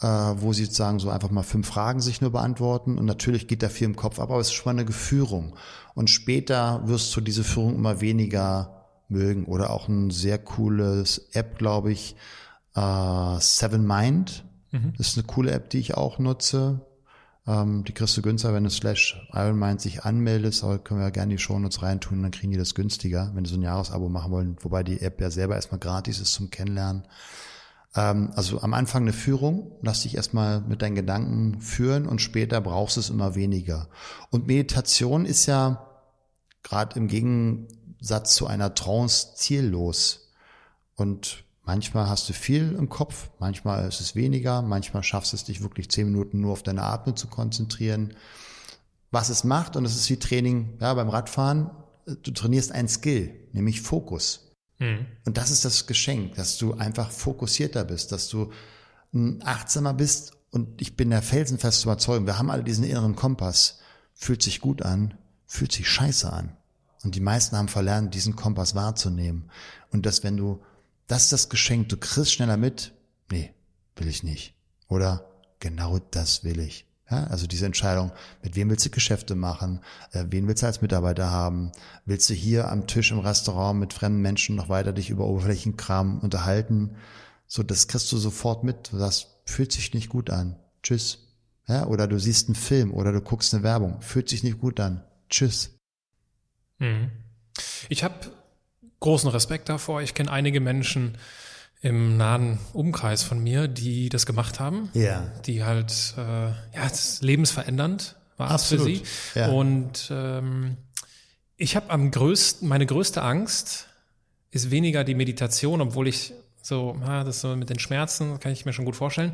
äh, wo sie sozusagen so einfach mal fünf Fragen sich nur beantworten. Und natürlich geht da viel im Kopf ab, aber es ist schon mal eine Führung. Und später wirst du diese Führung immer weniger mögen. Oder auch ein sehr cooles App, glaube ich, äh, Seven Mind. Mhm. Das ist eine coole App, die ich auch nutze ähm, die kriegst du günstiger, wenn du slash Ironmind sich anmeldest, aber können wir ja gerne die Shownotes reintun, dann kriegen die das günstiger, wenn du so ein Jahresabo machen wollen, wobei die App ja selber erstmal gratis ist zum Kennenlernen. Ähm, also am Anfang eine Führung, lass dich erstmal mit deinen Gedanken führen und später brauchst du es immer weniger. Und Meditation ist ja gerade im Gegensatz zu einer Trance ziellos. Und Manchmal hast du viel im Kopf, manchmal ist es weniger, manchmal schaffst du es dich wirklich zehn Minuten nur auf deine Atmung zu konzentrieren. Was es macht, und es ist wie Training ja, beim Radfahren, du trainierst ein Skill, nämlich Fokus. Mhm. Und das ist das Geschenk, dass du einfach fokussierter bist, dass du achtsamer bist. Und ich bin der felsenfest zu überzeugen, wir haben alle diesen inneren Kompass. Fühlt sich gut an, fühlt sich scheiße an. Und die meisten haben verlernt, diesen Kompass wahrzunehmen. Und dass wenn du das ist das Geschenk, du kriegst schneller mit, nee, will ich nicht. Oder genau das will ich. Ja, also diese Entscheidung, mit wem willst du Geschäfte machen, äh, wen willst du als Mitarbeiter haben, willst du hier am Tisch im Restaurant mit fremden Menschen noch weiter dich über Oberflächenkram unterhalten, so das kriegst du sofort mit, sagst, fühlt sich nicht gut an, tschüss. Ja, oder du siehst einen Film oder du guckst eine Werbung, fühlt sich nicht gut an, tschüss. Mhm. Ich habe großen Respekt davor. Ich kenne einige Menschen im nahen Umkreis von mir, die das gemacht haben. Ja. Die halt, äh, ja, lebensverändernd war es für sie. Ja. Und ähm, ich habe am größten, meine größte Angst ist weniger die Meditation, obwohl ich so, ja, das so mit den Schmerzen kann ich mir schon gut vorstellen.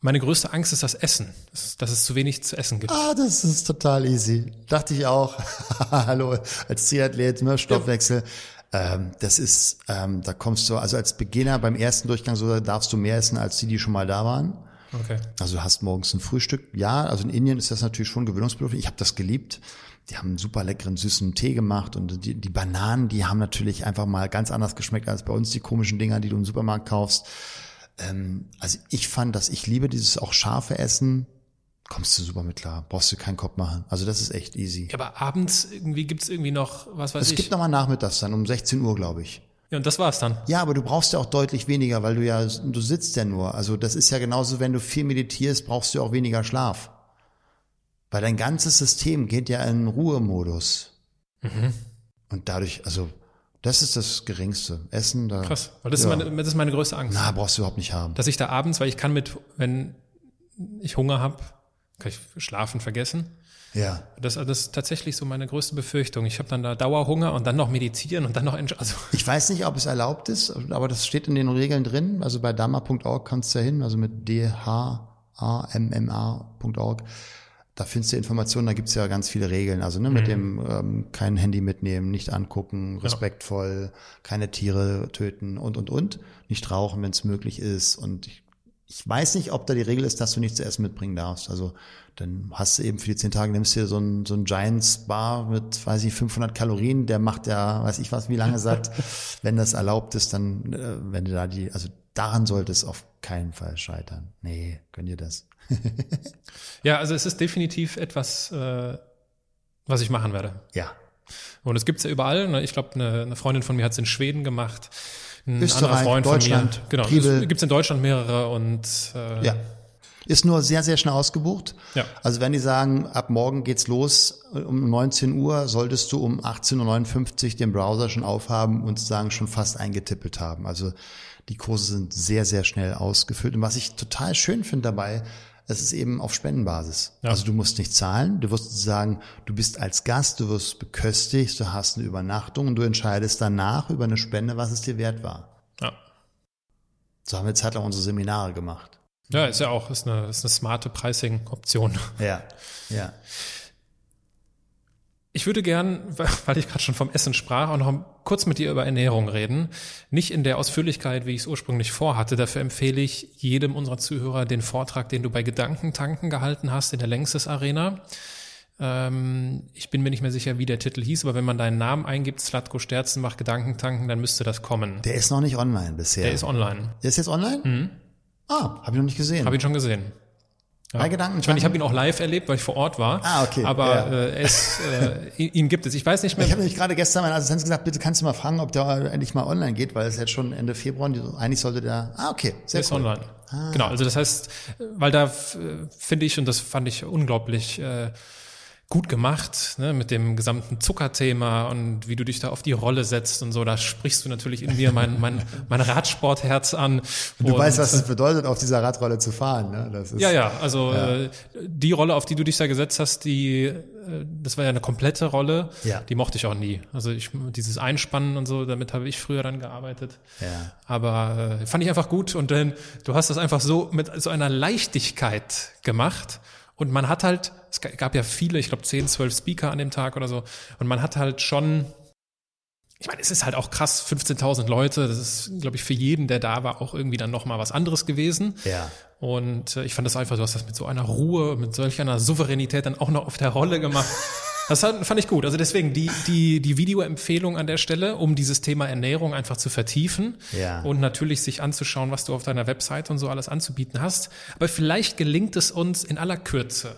Meine größte Angst ist das Essen, dass, dass, es zu wenig zu essen gibt. Ah, das ist total easy. Dachte ich auch. Hallo, als Triathlet, ne, Stoffwechsel. Ja. Ähm, das ist, ähm, da kommst du, also als Beginner beim ersten Durchgang so darfst du mehr essen als die, die schon mal da waren. Okay. Also du hast morgens ein Frühstück. Ja, also in Indien ist das natürlich schon gewöhnungsbedürftig. Ich habe das geliebt. Die haben einen super leckeren süßen Tee gemacht und die, die Bananen, die haben natürlich einfach mal ganz anders geschmeckt als bei uns die komischen Dinger, die du im Supermarkt kaufst. Ähm, also ich fand, dass ich liebe dieses auch scharfe Essen. Kommst du super mit klar, brauchst du keinen Kopf machen. Also das ist echt easy. Ja, aber abends irgendwie gibt's irgendwie noch, was weiß es ich. gibt nochmal nachmittags dann um 16 Uhr, glaube ich. ja, und das war's dann. Ja, aber du brauchst ja auch deutlich weniger, weil du ja, du sitzt ja nur. Also das ist ja genauso, wenn du viel meditierst, brauchst du auch weniger Schlaf. Weil dein ganzes System geht ja in Ruhemodus. Mhm. Und dadurch, also das ist das Geringste. Essen, da. Krass. Weil das, ja. ist meine, das ist meine größte Angst. Na, brauchst du überhaupt nicht haben. Dass ich da abends, weil ich kann mit, wenn ich Hunger habe, kann ich schlafen vergessen. Ja. Das, das ist tatsächlich so meine größte Befürchtung. Ich habe dann da Dauerhunger und dann noch meditieren und dann noch also Ich weiß nicht, ob es erlaubt ist, aber das steht in den Regeln drin. Also bei dharma.org kannst du ja hin, also mit d-h-a-m-m-a.org. Da findest du Informationen, da gibt's ja ganz viele Regeln. Also ne, mit dem ähm, kein Handy mitnehmen, nicht angucken, respektvoll, keine Tiere töten und, und, und. Nicht rauchen, wenn es möglich ist. Und ich, ich weiß nicht, ob da die Regel ist, dass du nichts zu essen mitbringen darfst. Also dann hast du eben für die zehn Tage, nimmst du dir so ein, so ein Giants Bar mit, weiß ich, 500 Kalorien, der macht ja, weiß ich was, wie lange satt. wenn das erlaubt ist, dann, äh, wenn du da die, also daran sollte es auf keinen Fall scheitern. Nee, gönn dir das. ja, also es ist definitiv etwas, äh, was ich machen werde. Ja. Und es gibt's ja überall. Ne? Ich glaube, eine, eine Freundin von mir hat es in Schweden gemacht. Ein Österreich, Freund Deutschland, von mir. Genau. Triebel. Es gibt's in Deutschland mehrere und äh, Ja. Ist nur sehr, sehr schnell ausgebucht. Ja. Also wenn die sagen, ab morgen geht's los um 19 Uhr, solltest du um 18.59 Uhr den Browser schon aufhaben und sozusagen schon fast eingetippelt haben. Also die Kurse sind sehr, sehr schnell ausgefüllt. Und was ich total schön finde dabei, es ist eben auf Spendenbasis. Ja. Also du musst nicht zahlen, du wirst sagen, du bist als Gast, du wirst beköstigt, du hast eine Übernachtung und du entscheidest danach über eine Spende, was es dir wert war. ja. So haben wir zeitlang unsere Seminare gemacht. Ja, ist ja auch, ist eine, ist eine smarte Pricing-Option. Ja, ja. Ich würde gern, weil ich gerade schon vom Essen sprach, auch noch kurz mit dir über Ernährung reden. Nicht in der Ausführlichkeit, wie ich es ursprünglich vorhatte. Dafür empfehle ich jedem unserer Zuhörer den Vortrag, den du bei Gedankentanken gehalten hast in der Längstes Arena. Ähm, ich bin mir nicht mehr sicher, wie der Titel hieß, aber wenn man deinen Namen eingibt, Slatko Sterzen macht Gedankentanken, dann müsste das kommen. Der ist noch nicht online bisher. Der ist online. Der ist jetzt online? Ah, habe ich noch nicht gesehen. Habe ihn schon gesehen. Ja. Bei Gedankentanken? Ich meine, ich habe ihn auch live erlebt, weil ich vor Ort war. Ah, okay. Aber Ja. äh, es, äh, ihn, gibt es. Ich weiß nicht mehr. Ich habe nämlich gerade gestern meiner Assistenz gesagt, bitte kannst du mal fragen, ob der endlich mal online geht, weil es jetzt schon Ende Februar und eigentlich sollte der. Ah, okay, sehr ist cool. online. Genau, also das heißt, weil da finde ich, und das fand ich unglaublich äh, gut gemacht, ne, mit dem gesamten Zuckerthema und wie du dich da auf die Rolle setzt und so, da sprichst du natürlich in mir mein, mein, mein Radsportherz an. Du und, weißt, was es bedeutet, auf dieser Radrolle zu fahren. Ne? Das ist, Ja, ja, also Äh, die Rolle, auf die du dich da gesetzt hast, die, äh, das war ja eine komplette Rolle, Ja. die mochte ich auch nie. Also ich, dieses Einspannen und so, damit habe ich früher dann gearbeitet. Ja. Aber äh, fand ich einfach gut und dann, du hast das einfach so mit so einer Leichtigkeit gemacht und man hat halt, es ga- gab ja viele, ich glaube 10, 12 Speaker an dem Tag oder so und man hat halt schon, ich meine, es ist halt auch krass, 15.000 Leute, das ist, glaube ich, für jeden, der da war, auch irgendwie dann nochmal was anderes gewesen. Ja. Und äh, ich fand das einfach, du hast das mit so einer Ruhe, mit solch einer Souveränität dann auch noch auf der Rolle gemacht. Das fand ich gut. Also deswegen die, die, die Videoempfehlung an der Stelle, um dieses Thema Ernährung einfach zu vertiefen Ja. und natürlich sich anzuschauen, was du auf deiner Website und so alles anzubieten hast. Aber vielleicht gelingt es uns in aller Kürze,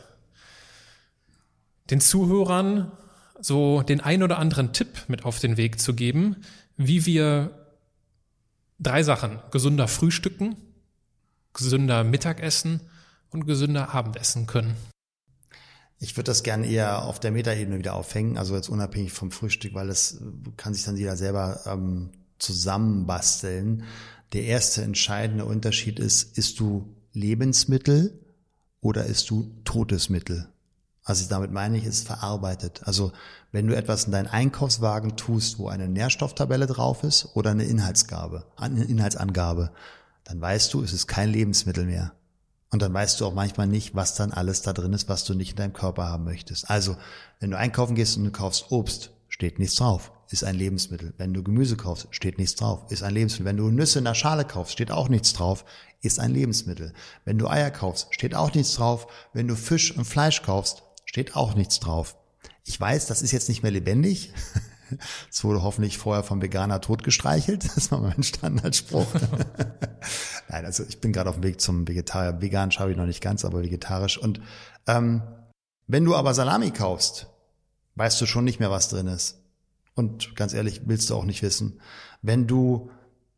den Zuhörern so den ein oder anderen Tipp mit auf den Weg zu geben, wie wir drei Sachen, gesünder frühstücken, gesünder Mittagessen und gesünder Abendessen können. Ich würde das gerne eher auf der Metaebene wieder aufhängen, also jetzt unabhängig vom Frühstück, weil das kann sich dann jeder selber ähm, zusammenbasteln. Der erste entscheidende Unterschied ist, isst du Lebensmittel oder isst du totes Mittel? Ich damit meine, ich, ist verarbeitet. Also wenn du etwas in deinen Einkaufswagen tust, wo eine Nährstofftabelle drauf ist oder eine Inhaltsgabe, eine Inhaltsangabe, dann weißt du, es ist kein Lebensmittel mehr. Und dann weißt du auch manchmal nicht, was dann alles da drin ist, was du nicht in deinem Körper haben möchtest. Also, wenn du einkaufen gehst und du kaufst Obst, steht nichts drauf. ist ein Lebensmittel. Wenn du Gemüse kaufst, steht nichts drauf, ist ein Lebensmittel. Wenn du Nüsse in der Schale kaufst, steht auch nichts drauf, ist ein Lebensmittel. Wenn du Eier kaufst, steht auch nichts drauf. Wenn du Fisch und Fleisch kaufst, steht auch nichts drauf. Ich weiß, das ist jetzt nicht mehr lebendig. Es wurde hoffentlich vorher vom Veganer totgestreichelt. Das war mein Standardspruch. Nein, also ich bin gerade auf dem Weg zum Vegetarier. Vegan schaffe ich noch nicht ganz, aber vegetarisch. Und ähm, wenn du aber Salami kaufst, weißt du schon nicht mehr, was drin ist. Und ganz ehrlich, willst du auch nicht wissen. Wenn du,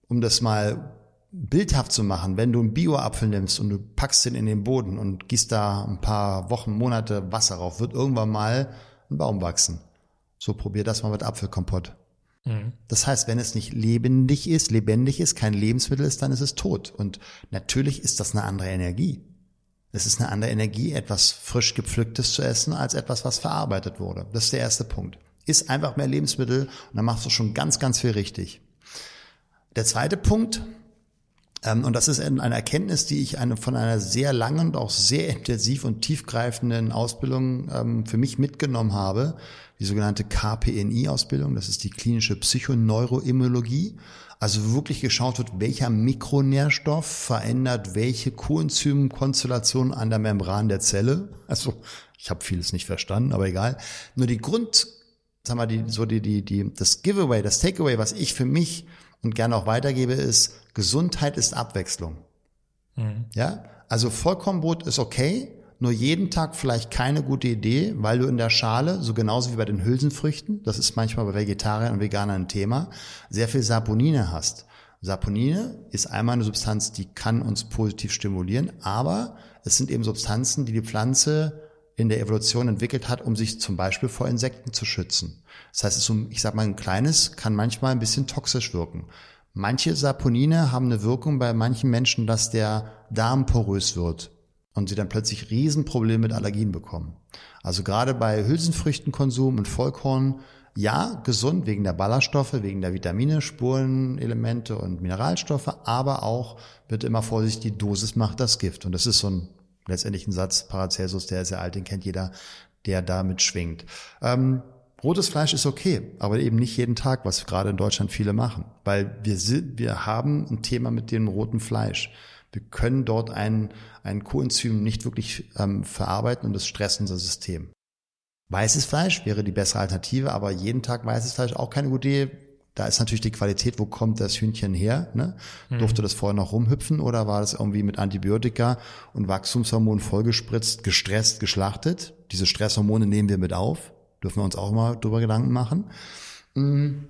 um das mal bildhaft zu machen, wenn du einen Bio-Apfel nimmst und du packst den in den Boden und gießt da ein paar Wochen, Monate Wasser rauf, wird irgendwann mal ein Baum wachsen. So probier das mal mit Apfelkompott. Mhm. Das heißt, wenn es nicht lebendig ist, lebendig ist, kein Lebensmittel ist, dann ist es tot. Und natürlich ist das eine andere Energie. Es ist eine andere Energie, etwas frisch gepflücktes zu essen, als etwas, was verarbeitet wurde. Das ist der erste Punkt. Ist einfach mehr Lebensmittel und dann machst du schon ganz, ganz viel richtig. Der zweite Punkt, und das ist eine Erkenntnis, die ich von einer sehr langen und auch sehr intensiv und tiefgreifenden Ausbildung ähm, für mich mitgenommen habe, die sogenannte KPNI-Ausbildung, das ist die klinische Psychoneuroimmunologie. Also wirklich geschaut wird, welcher Mikronährstoff verändert welche Coenzymkonstellation an der Membran der Zelle. Also ich habe vieles nicht verstanden, aber egal. Nur die Grund, sag mal, die, so die, die, die, das Giveaway, das Takeaway, was ich für mich und gerne auch weitergebe, ist, Gesundheit ist Abwechslung. Mhm. Ja, also Vollkornbrot ist okay, nur jeden Tag vielleicht keine gute Idee, weil du in der Schale, so genauso wie bei den Hülsenfrüchten, das ist manchmal bei Vegetariern und Veganern ein Thema, sehr viel Saponine hast. Saponine ist einmal eine Substanz, die kann uns positiv stimulieren, aber es sind eben Substanzen, die die Pflanze in der Evolution entwickelt hat, um sich zum Beispiel vor Insekten zu schützen. Das heißt, so, ich sag mal, ein kleines kann manchmal ein bisschen toxisch wirken. Manche Saponine haben eine Wirkung bei manchen Menschen, dass der Darm porös wird und sie dann plötzlich Riesenprobleme mit Allergien bekommen. Also gerade bei Hülsenfrüchtenkonsum und Vollkorn, ja, gesund wegen der Ballaststoffe, wegen der Vitamine, Spurenelemente und Mineralstoffe, aber auch wird immer vorsichtig, die Dosis macht das Gift. Und das ist so ein letztendlich ein Satz, Paracelsus, der ist sehr alt, den kennt jeder, der damit schwingt. Ähm, rotes Fleisch ist okay, aber eben nicht jeden Tag, was gerade in Deutschland viele machen, weil wir sind, wir haben ein Thema mit dem roten Fleisch. Wir können dort ein, ein Coenzym nicht wirklich ähm, verarbeiten und das stresst unser System. Weißes Fleisch wäre die bessere Alternative, aber jeden Tag weißes Fleisch auch keine gute Idee. Da ist natürlich die Qualität, wo kommt das Hühnchen her? Ne? Mhm. Durfte das vorher noch rumhüpfen oder war das irgendwie mit Antibiotika und Wachstumshormonen vollgespritzt, gestresst, geschlachtet? Diese Stresshormone nehmen wir mit auf. Dürfen wir uns auch mal drüber Gedanken machen. Mhm.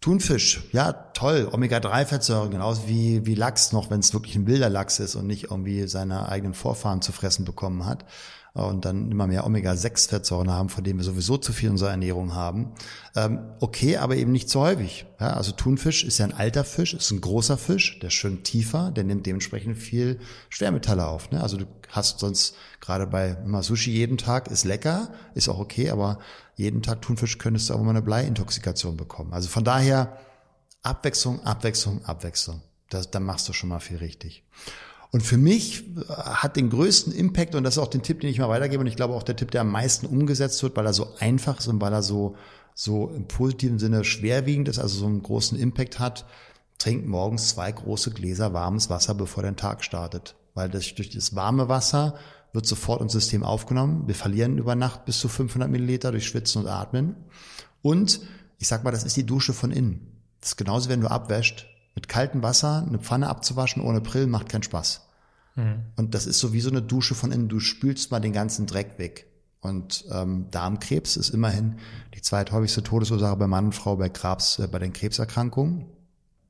Thunfisch, ja, toll. Omega-3-Fettsäuren, genauso wie, wie Lachs noch, wenn es wirklich ein wilder Lachs ist und nicht irgendwie seine eigenen Vorfahren zu fressen bekommen hat. Und dann immer mehr Omega-6-Fettsäuren haben, von denen wir sowieso zu viel in unserer Ernährung haben. Ähm, okay, aber eben nicht so häufig. Also Thunfisch ist ja ein alter Fisch, ist ein großer Fisch, der ist schön tiefer, der nimmt dementsprechend viel Schwermetalle auf. Ne? Also du hast sonst gerade bei immer Sushi jeden Tag, ist lecker, ist auch okay, aber jeden Tag Thunfisch könntest du auch mal eine Bleiintoxikation bekommen. Also von daher Abwechslung, Abwechslung, Abwechslung. Das, dann machst du schon mal viel richtig. Und für mich hat den größten Impact, und das ist auch den Tipp, den ich mal weitergebe, und ich glaube auch der Tipp, der am meisten umgesetzt wird, weil er so einfach ist und weil er so, so im positiven Sinne schwerwiegend ist, also so einen großen Impact hat, trink morgens zwei große Gläser warmes Wasser, bevor dein Tag startet. Weil das, durch das warme Wasser wird sofort ins System aufgenommen. Wir verlieren über Nacht bis zu 500 Milliliter durch Schwitzen und Atmen. Und ich sag mal, das ist die Dusche von innen. Das ist genauso, wenn du abwäscht. Mit kaltem Wasser eine Pfanne abzuwaschen ohne Brillen macht keinen Spaß. Mhm. Und das ist so wie so eine Dusche von innen. Du spülst mal den ganzen Dreck weg. Und ähm, Darmkrebs ist immerhin die zweithäufigste Todesursache bei Mann und Frau bei Krebs, äh, bei den Krebserkrankungen.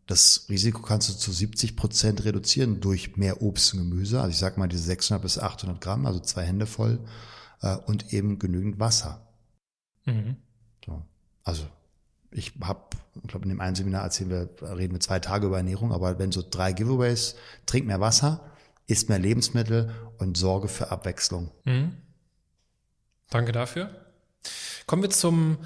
Das Risiko kannst du zu 70 Prozent reduzieren durch mehr Obst und Gemüse. Also ich sag mal diese 600 bis 800 Gramm, also zwei Hände voll äh, und eben genügend Wasser. Mhm. So. Also ich habe, ich glaube in dem einen Seminar erzählen wir, reden wir zwei Tage über Ernährung, aber wenn so drei Giveaways, trink mehr Wasser, isst mehr Lebensmittel und sorge für Abwechslung. Mhm. Danke dafür. Kommen wir zum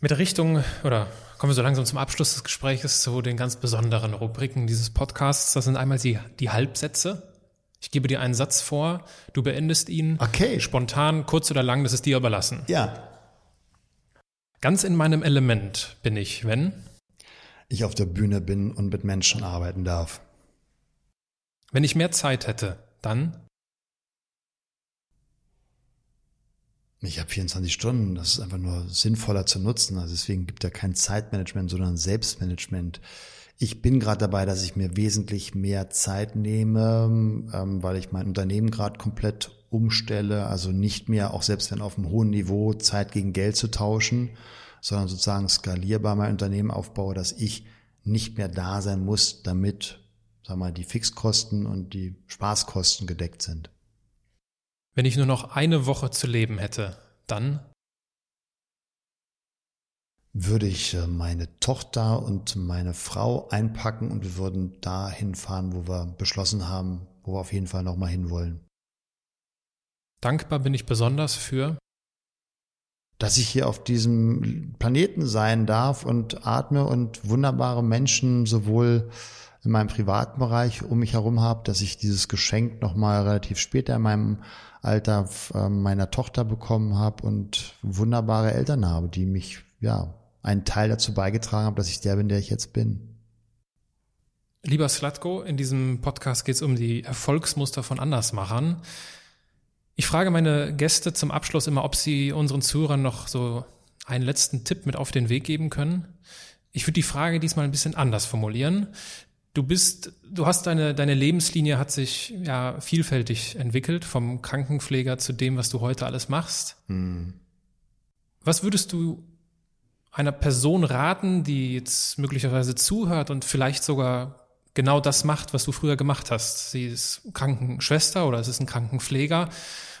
mit der Richtung oder kommen wir so langsam zum Abschluss des Gesprächs zu den ganz besonderen Rubriken dieses Podcasts. Das sind einmal die, die Halbsätze. Ich gebe dir einen Satz vor, du beendest ihn. Okay. Spontan, kurz oder lang, das ist dir überlassen. Ja. Ganz in meinem Element bin ich, wenn ich auf der Bühne bin und mit Menschen arbeiten darf. Wenn ich mehr Zeit hätte, dann Ich habe 24 Stunden, das ist einfach nur sinnvoller zu nutzen. Also deswegen gibt er kein Zeitmanagement, sondern Selbstmanagement. Ich bin gerade dabei, dass ich mir wesentlich mehr Zeit nehme, ähm, weil ich mein Unternehmen gerade komplett umstelle. Also nicht mehr, auch selbst wenn auf einem hohen Niveau, Zeit gegen Geld zu tauschen, sondern sozusagen skalierbar mein Unternehmen aufbaue, dass ich nicht mehr da sein muss, damit, sag mal, die Fixkosten und die Spaßkosten gedeckt sind. Wenn ich nur noch eine Woche zu leben hätte, dann würde ich äh, meine Tochter und meine Frau einpacken und wir würden dahin fahren, wo wir beschlossen haben, wo wir auf jeden Fall nochmal hinwollen. Dankbar bin ich besonders für, dass ich hier auf diesem Planeten sein darf und atme und wunderbare Menschen sowohl in meinem privaten Bereich um mich herum habe, dass ich dieses Geschenk nochmal relativ später in meinem Alter äh, meiner Tochter bekommen habe und wunderbare Eltern habe, die mich, ja, einen Teil dazu beigetragen haben, dass ich der bin, der ich jetzt bin. Lieber Slatko, in diesem Podcast geht es um die Erfolgsmuster von Andersmachern. Ich frage meine Gäste zum Abschluss immer, ob sie unseren Zuhörern noch so einen letzten Tipp mit auf den Weg geben können. Ich würde die Frage diesmal ein bisschen anders formulieren. Du bist, du hast deine, deine Lebenslinie hat sich ja vielfältig entwickelt, vom Krankenpfleger zu dem, was du heute alles machst. Mhm. Was würdest du einer Person raten, die jetzt möglicherweise zuhört und vielleicht sogar genau das macht, was du früher gemacht hast? Sie ist Krankenschwester oder es ist ein Krankenpfleger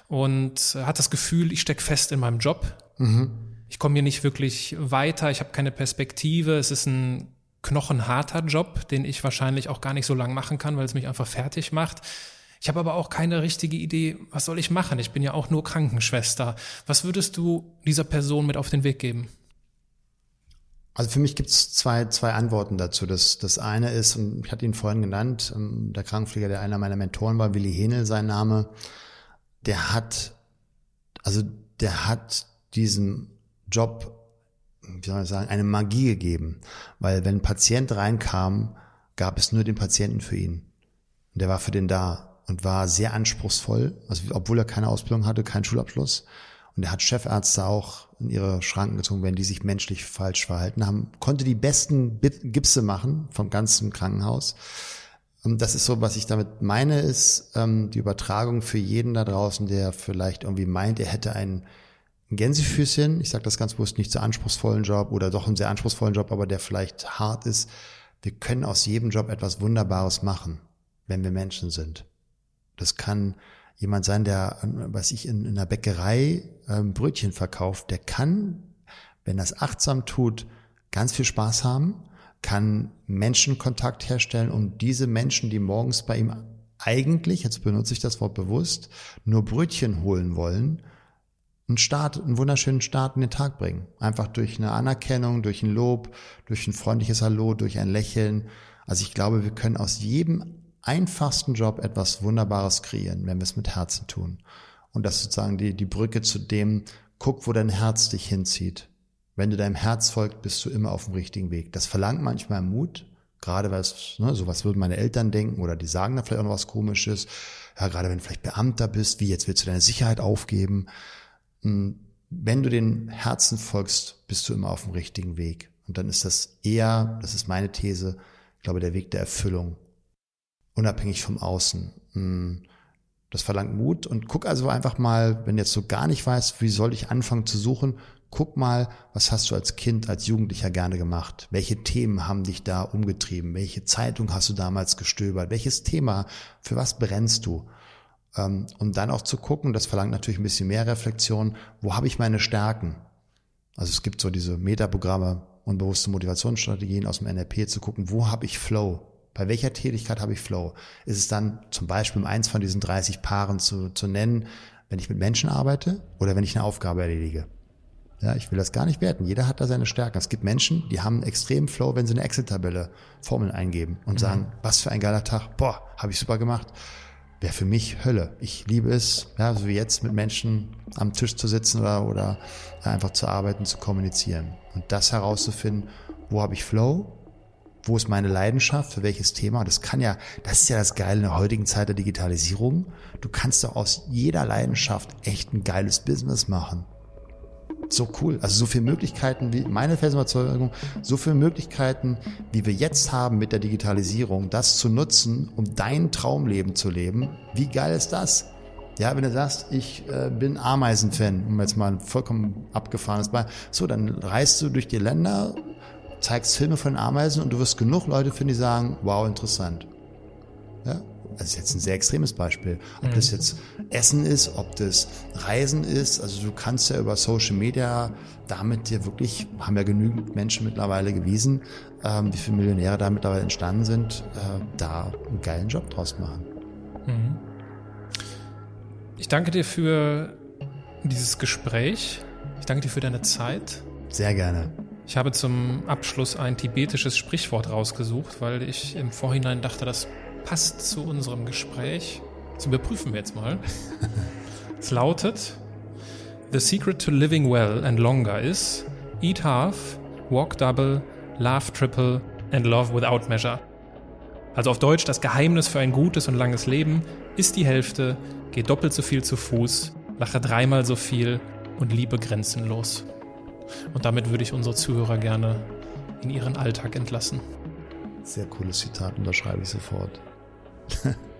und hat das Gefühl, ich stecke fest in meinem Job. Mhm. Ich komme hier nicht wirklich weiter, ich habe keine Perspektive, es ist ein knochenharter Job, den ich wahrscheinlich auch gar nicht so lang machen kann, weil es mich einfach fertig macht. Ich habe aber auch keine richtige Idee, was soll ich machen? Ich bin ja auch nur Krankenschwester. Was würdest du dieser Person mit auf den Weg geben? Also für mich gibt es zwei, zwei Antworten dazu. Das, das eine ist, und ich hatte ihn vorhin genannt, ähm, der Krankenpfleger, der einer meiner Mentoren war, Willi Henel, sein Name, der hat, also der hat diesen Job wie soll ich sagen, eine Magie gegeben. Weil wenn ein Patient reinkam, gab es nur den Patienten für ihn. Und der war für den da und war sehr anspruchsvoll, also obwohl er keine Ausbildung hatte, keinen Schulabschluss. Und er hat Chefärzte auch in ihre Schranken gezogen, wenn die sich menschlich falsch verhalten haben, konnte die besten Gipse machen vom ganzen Krankenhaus. Und das ist so, was ich damit meine, ist ähm, die Übertragung für jeden da draußen, der vielleicht irgendwie meint, er hätte ein Gänsefüßchen, ich sage das ganz bewusst nicht zu anspruchsvollen Job oder doch einen sehr anspruchsvollen Job, aber der vielleicht hart ist. Wir können aus jedem Job etwas Wunderbares machen, wenn wir Menschen sind. Das kann jemand sein, der, was ich in, in einer Bäckerei ähm, Brötchen verkauft, der kann, wenn das achtsam tut, ganz viel Spaß haben, kann Menschenkontakt herstellen und diese Menschen, die morgens bei ihm eigentlich, jetzt benutze ich das Wort bewusst, nur Brötchen holen wollen, einen Start, einen wunderschönen Start in den Tag bringen. Einfach durch eine Anerkennung, durch ein Lob, durch ein freundliches Hallo, durch ein Lächeln. Also ich glaube, wir können aus jedem einfachsten Job etwas Wunderbares kreieren, wenn wir es mit Herzen tun. Und das ist sozusagen die, die Brücke zu dem, guck, wo dein Herz dich hinzieht. Wenn du deinem Herz folgt, bist du immer auf dem richtigen Weg. Das verlangt manchmal Mut, gerade weil es, ne, so was würden meine Eltern denken oder die sagen da vielleicht auch noch was komisches. Ja, gerade wenn du vielleicht Beamter bist, wie jetzt willst du deine Sicherheit aufgeben. Hm, wenn du den Herzen folgst, bist du immer auf dem richtigen Weg. Und dann ist das eher, das ist meine These, ich glaube, der Weg der Erfüllung. Unabhängig vom Außen. Hm, das verlangt Mut und guck also einfach mal, wenn du jetzt so gar nicht weißt, wie soll ich anfangen zu suchen, guck mal, was hast du als Kind, als Jugendlicher gerne gemacht? Welche Themen haben dich da umgetrieben? Welche Zeitung hast du damals gestöbert? Welches Thema, für was brennst du? Ähm, um dann auch zu gucken, das verlangt natürlich ein bisschen mehr Reflexion, wo habe ich meine Stärken? Also es gibt so diese Metaprogramme, unbewusste Motivationsstrategien aus dem NLP zu gucken, wo habe ich Flow? Bei welcher Tätigkeit habe ich Flow? Ist es dann zum Beispiel eins von diesen 30 Paaren zu, zu nennen, wenn ich mit Menschen arbeite oder wenn ich eine Aufgabe erledige? Ja, ich will das gar nicht werten. Jeder hat da seine Stärken. Es gibt Menschen, die haben einen extremen Flow, wenn sie eine Excel-Tabelle Formeln eingeben und mhm. sagen, was für ein geiler Tag, boah, habe ich super gemacht. wäre für mich Hölle. Ich liebe es, ja, so wie jetzt mit Menschen am Tisch zu sitzen oder, oder einfach zu arbeiten, zu kommunizieren. Und das herauszufinden, wo habe ich Flow, wo ist meine Leidenschaft, für welches Thema. Das kann ja, das ist ja das Geile in der heutigen Zeit der Digitalisierung. Du kannst doch aus jeder Leidenschaft echt ein geiles Business machen so cool. Also so viele Möglichkeiten, wie meine Felsenüberzeugung, so viele Möglichkeiten, wie wir jetzt haben mit der Digitalisierung, das zu nutzen, um dein Traumleben zu leben. Wie geil ist das? Ja, wenn du sagst, ich äh, bin Ameisenfan, um jetzt mal ein vollkommen abgefahrenes Beispiel, so, dann reist du durch die Länder, zeigst Filme von Ameisen und du wirst genug Leute finden, die sagen, wow, interessant. Ja, das ist jetzt ein sehr extremes Beispiel. Ob mhm. das jetzt Essen ist, ob das Reisen ist, also du kannst ja über Social Media damit dir wirklich, haben ja genügend Menschen mittlerweile gewiesen, ähm, wie viele Millionäre da mittlerweile entstanden sind, äh, da einen geilen Job draus machen. Mhm. Ich danke dir für dieses Gespräch. Ich danke dir für deine Zeit. Sehr gerne. Ich habe zum Abschluss ein tibetisches Sprichwort rausgesucht, weil ich im Vorhinein dachte, das passt zu unserem Gespräch. Das überprüfen wir jetzt mal. es lautet: The secret to living well and longer is eat half, walk double, laugh triple and love without measure. Also auf Deutsch, das Geheimnis für ein gutes und langes Leben ist die Hälfte, geh doppelt so viel zu Fuß, lache dreimal so viel und liebe grenzenlos. Und damit würde ich unsere Zuhörer gerne in ihren Alltag entlassen. Sehr cooles Zitat, unterschreibe ich sofort.